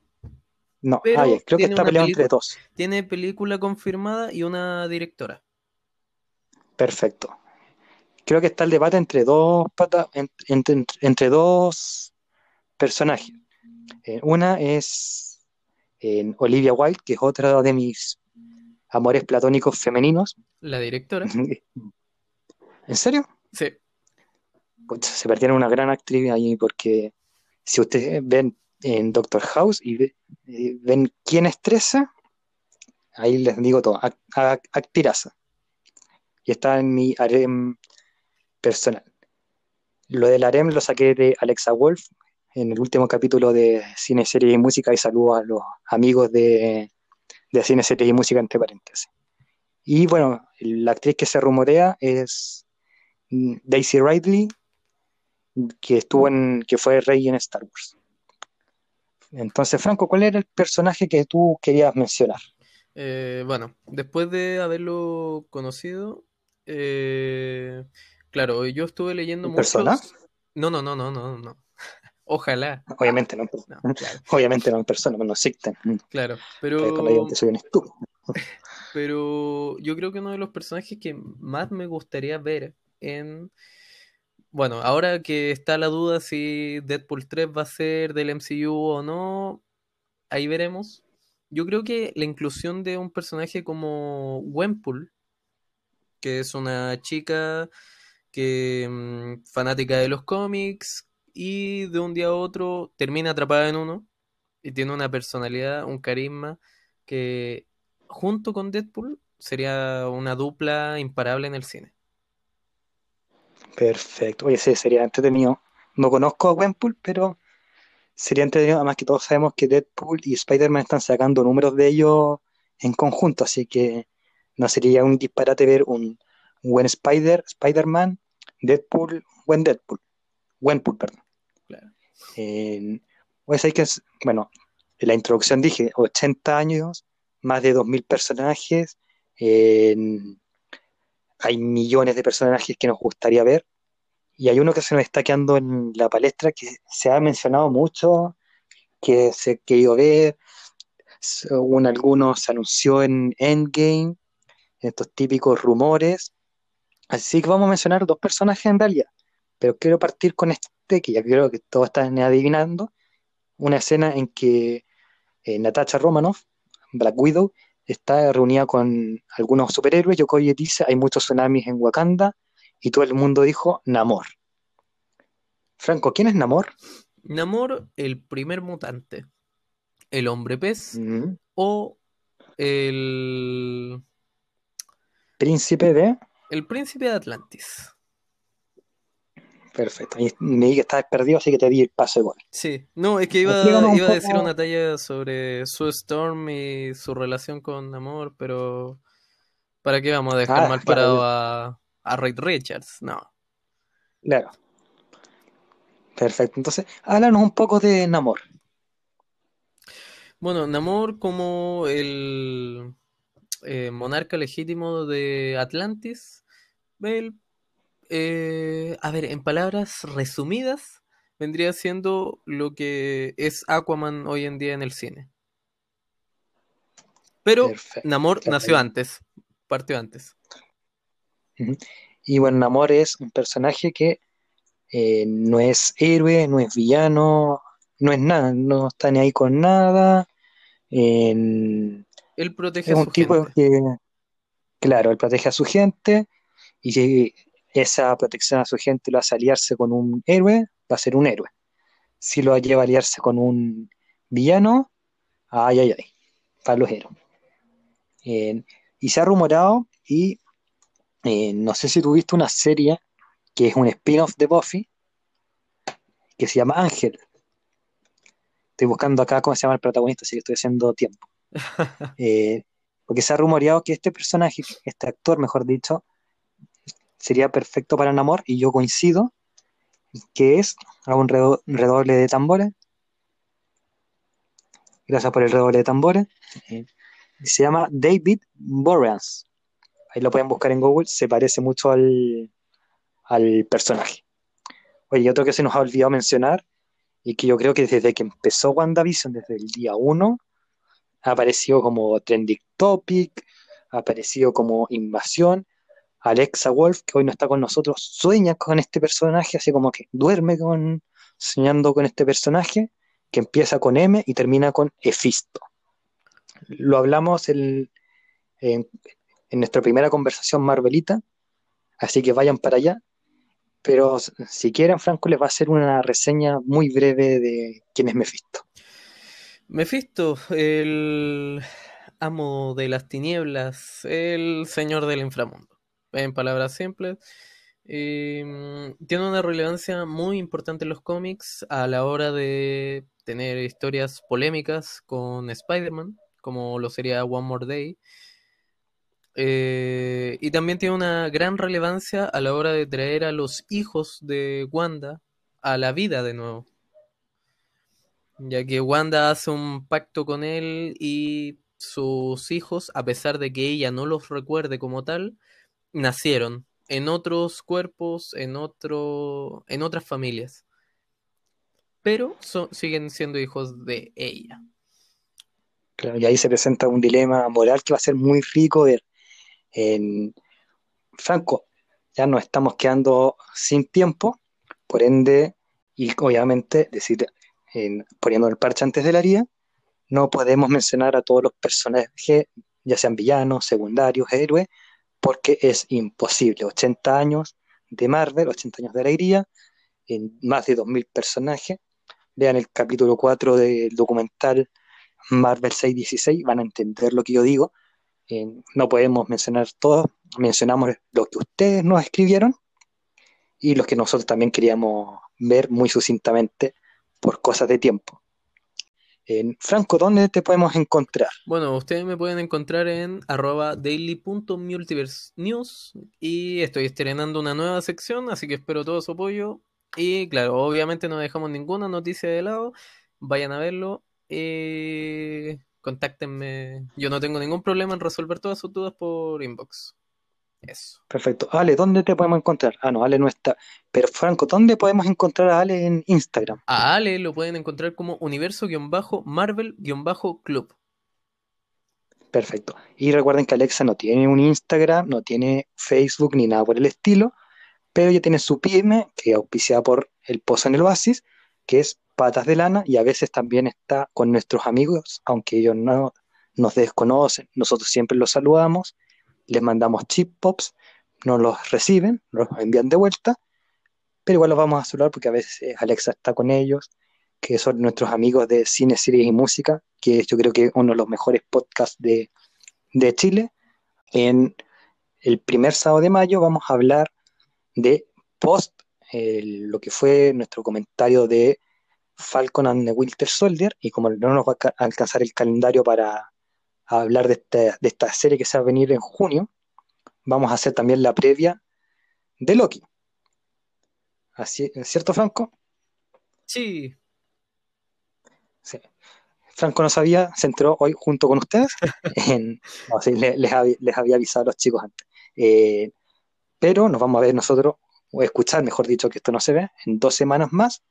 S1: No, ah, creo que está peleado entre dos.
S3: Tiene película confirmada y una directora.
S1: Perfecto. Creo que está el debate entre dos entre dos personajes. Eh, una es en Olivia Wilde, que es otra de mis amores platónicos femeninos.
S3: La directora.
S1: ¿En serio?
S3: Sí.
S1: se perdieron una gran actriz ahí porque si ustedes ven en Doctor House y ven quién estresa, ahí les digo todo, actiraza. Y está en mi harem personal. Lo del harem lo saqué de Alexa Wolf, en el último capítulo de Cine, Serie y Música y saludo a los amigos de, de Cine, Serie y Música, entre paréntesis. Y bueno, la actriz que se rumorea es Daisy Ridley, que estuvo en, que fue rey en Star Wars. Entonces, Franco, ¿cuál era el personaje que tú querías mencionar?
S3: Eh, bueno, después de haberlo conocido, eh, claro, yo estuve leyendo
S1: mucho.
S3: No, no, no, no, no, no. Ojalá.
S1: Obviamente no, obviamente no en persona, no existen.
S3: Claro, pero. Pero yo creo que uno de los personajes que más me gustaría ver en. Bueno, ahora que está la duda si Deadpool 3 va a ser del MCU o no, ahí veremos. Yo creo que la inclusión de un personaje como Gwenpool, que es una chica que mm, fanática de los cómics, y de un día a otro termina atrapada en uno y tiene una personalidad, un carisma que junto con Deadpool sería una dupla imparable en el cine.
S1: Perfecto. Oye, sí, sería entretenido. No conozco a Gwenpool, pero sería entretenido. Además que todos sabemos que Deadpool y Spider-Man están sacando números de ellos en conjunto, así que no sería un disparate ver un buen Spider, Spider-Man, Deadpool, buen Deadpool. Gwenpool, perdón. Pues bueno, en la introducción dije 80 años, más de 2.000 personajes, hay millones de personajes que nos gustaría ver. Y hay uno que se nos está quedando en la palestra que se ha mencionado mucho, que se ha querido ver. Según algunos, se anunció en Endgame, estos típicos rumores. Así que vamos a mencionar dos personajes en realidad. Pero quiero partir con este, que ya creo que todos están adivinando. Una escena en que eh, Natasha Romanoff, Black Widow, está reunida con algunos superhéroes. Yokoye dice, hay muchos tsunamis en Wakanda. Y todo el mundo dijo, Namor. Franco, ¿quién es Namor?
S3: Namor, el primer mutante. El hombre pez o el...
S1: Príncipe de...
S3: El príncipe de Atlantis.
S1: Perfecto. Y me di que estabas perdido, así que te di el paso igual.
S3: Sí, no, es que iba, a decir una talla sobre su Storm y su relación con Amor, pero ¿para qué vamos a dejar ah, mal parado a, a Ray Richards? No.
S1: Claro. Perfecto. Entonces, háblanos un poco de Namor.
S3: Bueno, Namor como el eh, monarca legítimo de Atlantis, él eh, a ver, en palabras resumidas, vendría siendo lo que es Aquaman hoy en día en el cine. Pero Namor nació antes, partió antes.
S1: Y bueno, Namor es un personaje que eh, no es héroe, no es villano, no es nada, no está ni ahí con nada.
S3: él protege
S1: es a su un tipo que, claro, él protege a su gente y esa protección a su gente lo hace aliarse con un héroe, va a ser un héroe. Si lo lleva a aliarse con un villano, ay, ay, ay, para los héroes. y se ha rumorado, y eh, no sé si tuviste una serie que es un spin-off de Buffy, que se llama Ángel. Estoy buscando acá cómo se llama el protagonista, así que estoy haciendo tiempo. Eh, porque se ha rumoreado que este personaje, este actor, mejor dicho, sería perfecto para Namor y yo coincido que es, hago un redoble de tambores. Gracias por el redoble de tambores. Se llama David Boreans. Ahí lo pueden buscar en Google. Se parece mucho al, al personaje. Oye, otro que se nos ha olvidado mencionar y que yo creo que desde que empezó WandaVision, desde el día 1, ha aparecido como trending topic, ha aparecido como invasión Alexa Wolf, que hoy no está con nosotros, sueña con este personaje, así como que duerme con, soñando con este personaje, que empieza con M y termina con Efisto. Lo hablamos en, nuestra primera conversación Marvelita, así que vayan para allá. Pero si quieren, Franco les va a hacer una reseña muy breve de quién es Mephisto.
S3: Mephisto, el amo de las tinieblas, el señor del inframundo en palabras simples. Mm, tiene una relevancia muy importante en los cómics a la hora de tener historias polémicas con Spider-Man, como lo sería One More Day. Eh, y también tiene una gran relevancia a la hora de traer a los hijos de Wanda a la vida de nuevo. Ya que Wanda hace un pacto con él y sus hijos, a pesar de que ella no los recuerde como tal, nacieron en otros cuerpos, en, otro, en otras familias, pero siguen siendo hijos de ella.
S1: Claro, y ahí se presenta un dilema moral que va a ser muy rico ver. En Franco, ya nos estamos quedando sin tiempo, por ende, y obviamente decir, poniendo el parche antes de la haría, no podemos mencionar a todos los personajes, ya sean villanos, secundarios, héroes, porque es imposible. 80 años de Marvel, 80 años de alegría, en más de 2.000 personajes. Vean el capítulo 4 del documental Marvel 616, van a entender lo que yo digo. Eh, no podemos mencionar todo, mencionamos lo que ustedes nos escribieron y los que nosotros también queríamos ver muy sucintamente por cosas de tiempo. Franco, ¿dónde te podemos encontrar?
S3: Bueno, ustedes me pueden encontrar en arroba daily.multiversenews y estoy estrenando una nueva sección, así que espero todo su apoyo. Y claro, obviamente no dejamos ninguna noticia de lado, vayan a verlo. Eh, contáctenme, yo no tengo ningún problema en resolver todas sus dudas por inbox. Eso.
S4: Perfecto. Ale, ¿dónde te podemos encontrar? Ah, no, Ale no está. Pero Franco, ¿dónde podemos encontrar a Ale en Instagram?
S3: A Ale lo pueden encontrar como universo-marvel-club.
S4: Perfecto. Y recuerden que Alexa no tiene un Instagram, no tiene Facebook ni nada por el estilo, pero ella tiene su pyme, que es auspiciada por el Pozo en el Oasis, que es Patas de Lana, y a veces también está con nuestros amigos, aunque ellos no nos desconocen, nosotros siempre los saludamos, les mandamos chip pops, no los reciben, los envían de vuelta, pero igual los vamos a saludar porque a veces Alexa está con ellos, que son nuestros amigos de cine, series y música, que yo creo que es uno de los mejores podcasts de, de Chile. En el primer sábado de mayo vamos a hablar de post, lo que fue nuestro comentario de Falcon and the Winter Soldier, y como no nos va a alcanzar el calendario para hablar de esta, de esta serie que se va a venir en junio, vamos a hacer también la previa de Loki. Así, ¿Es cierto, Franco?
S3: Sí.
S4: Sí. Franco no sabía, se entró hoy junto con ustedes. no, sí, les, les, había, avisado a los chicos antes. Eh, pero nos vamos a ver nosotros, o escuchar, mejor dicho, que esto no se ve, en dos semanas más,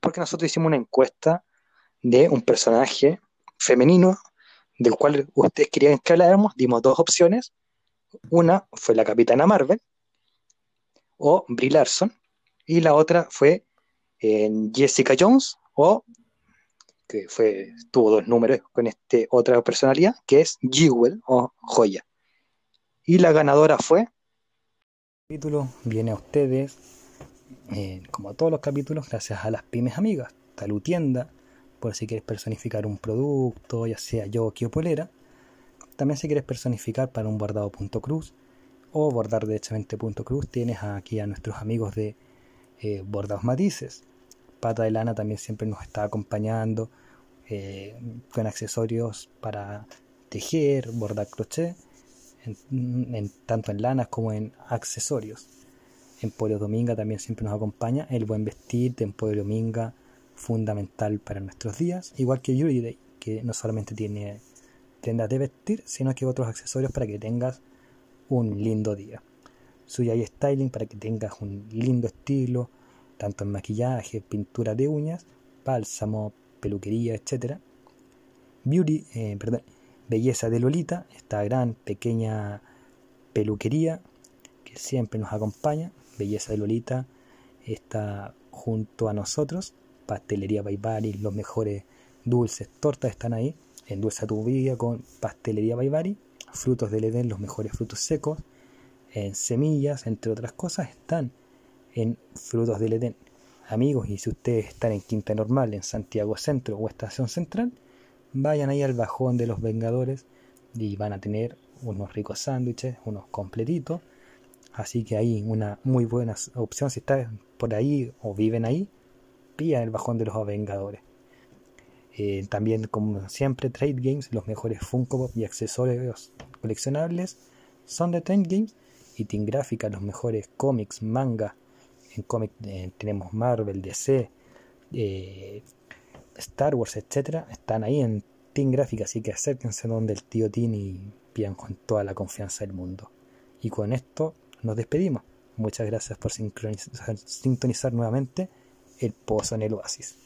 S4: porque nosotros hicimos una encuesta de un personaje femenino del cual ustedes querían que habláramos, dimos dos opciones. Una fue la Capitana Marvel o Brie Larson, y la otra fue eh, Jessica Jones o que fue, tuvo dos números con este otra personalidad, que es Jewel o Joya. Y la ganadora fue.
S1: El capítulo viene a ustedes, eh, como todos los capítulos, gracias a las pymes amigas, Talutienda, por si quieres personificar un producto, ya sea yo o polera. También si quieres personificar para un bordado.cruz o bordar derechamente cruz, tienes aquí a nuestros amigos de eh, Bordados Matices. Pata de Lana también siempre nos está acompañando eh, con accesorios para tejer, bordar crochet, tanto en lanas como en accesorios. Emporio Dominga también siempre nos acompaña. El buen vestir de Emporio Dominga fundamental para nuestros días, igual que Yuri Day, que no solamente tiene prendas de vestir, sino que otros accesorios para que tengas un lindo día. Suyai Styling para que tengas un lindo estilo, tanto en maquillaje, pintura de uñas, bálsamo, peluquería, etc. Beauty, eh, perdón, Belleza de Lolita, esta gran pequeña peluquería que siempre nos acompaña. Belleza de Lolita está junto a nosotros Pastelería Baibari, los mejores dulces, tortas están ahí. Endulza tu vida con Pastelería Baibari. Frutos del Edén, los mejores frutos secos. En semillas, entre otras cosas, están en Frutos del Edén. Amigos, y si ustedes están en Quinta Normal, en Santiago Centro o Estación Central, vayan ahí al bajón de los Vengadores y van a tener unos ricos sándwiches, unos completitos. Así que ahí una muy buena opción si están por ahí o viven ahí el bajón de los Vengadores. Eh, también, como siempre, Trade Games, los mejores Funko Pop y accesorios coleccionables son de Trade Games. Y Team Gráfica, los mejores cómics, manga. En cómic eh, tenemos Marvel, DC, eh, Star Wars, etcétera. Están ahí en Team Gráfica, así que acérquense donde el tío Tim y pidan con toda la confianza del mundo. Y con esto nos despedimos. Muchas gracias por sintonizar nuevamente el pozo en el oasis.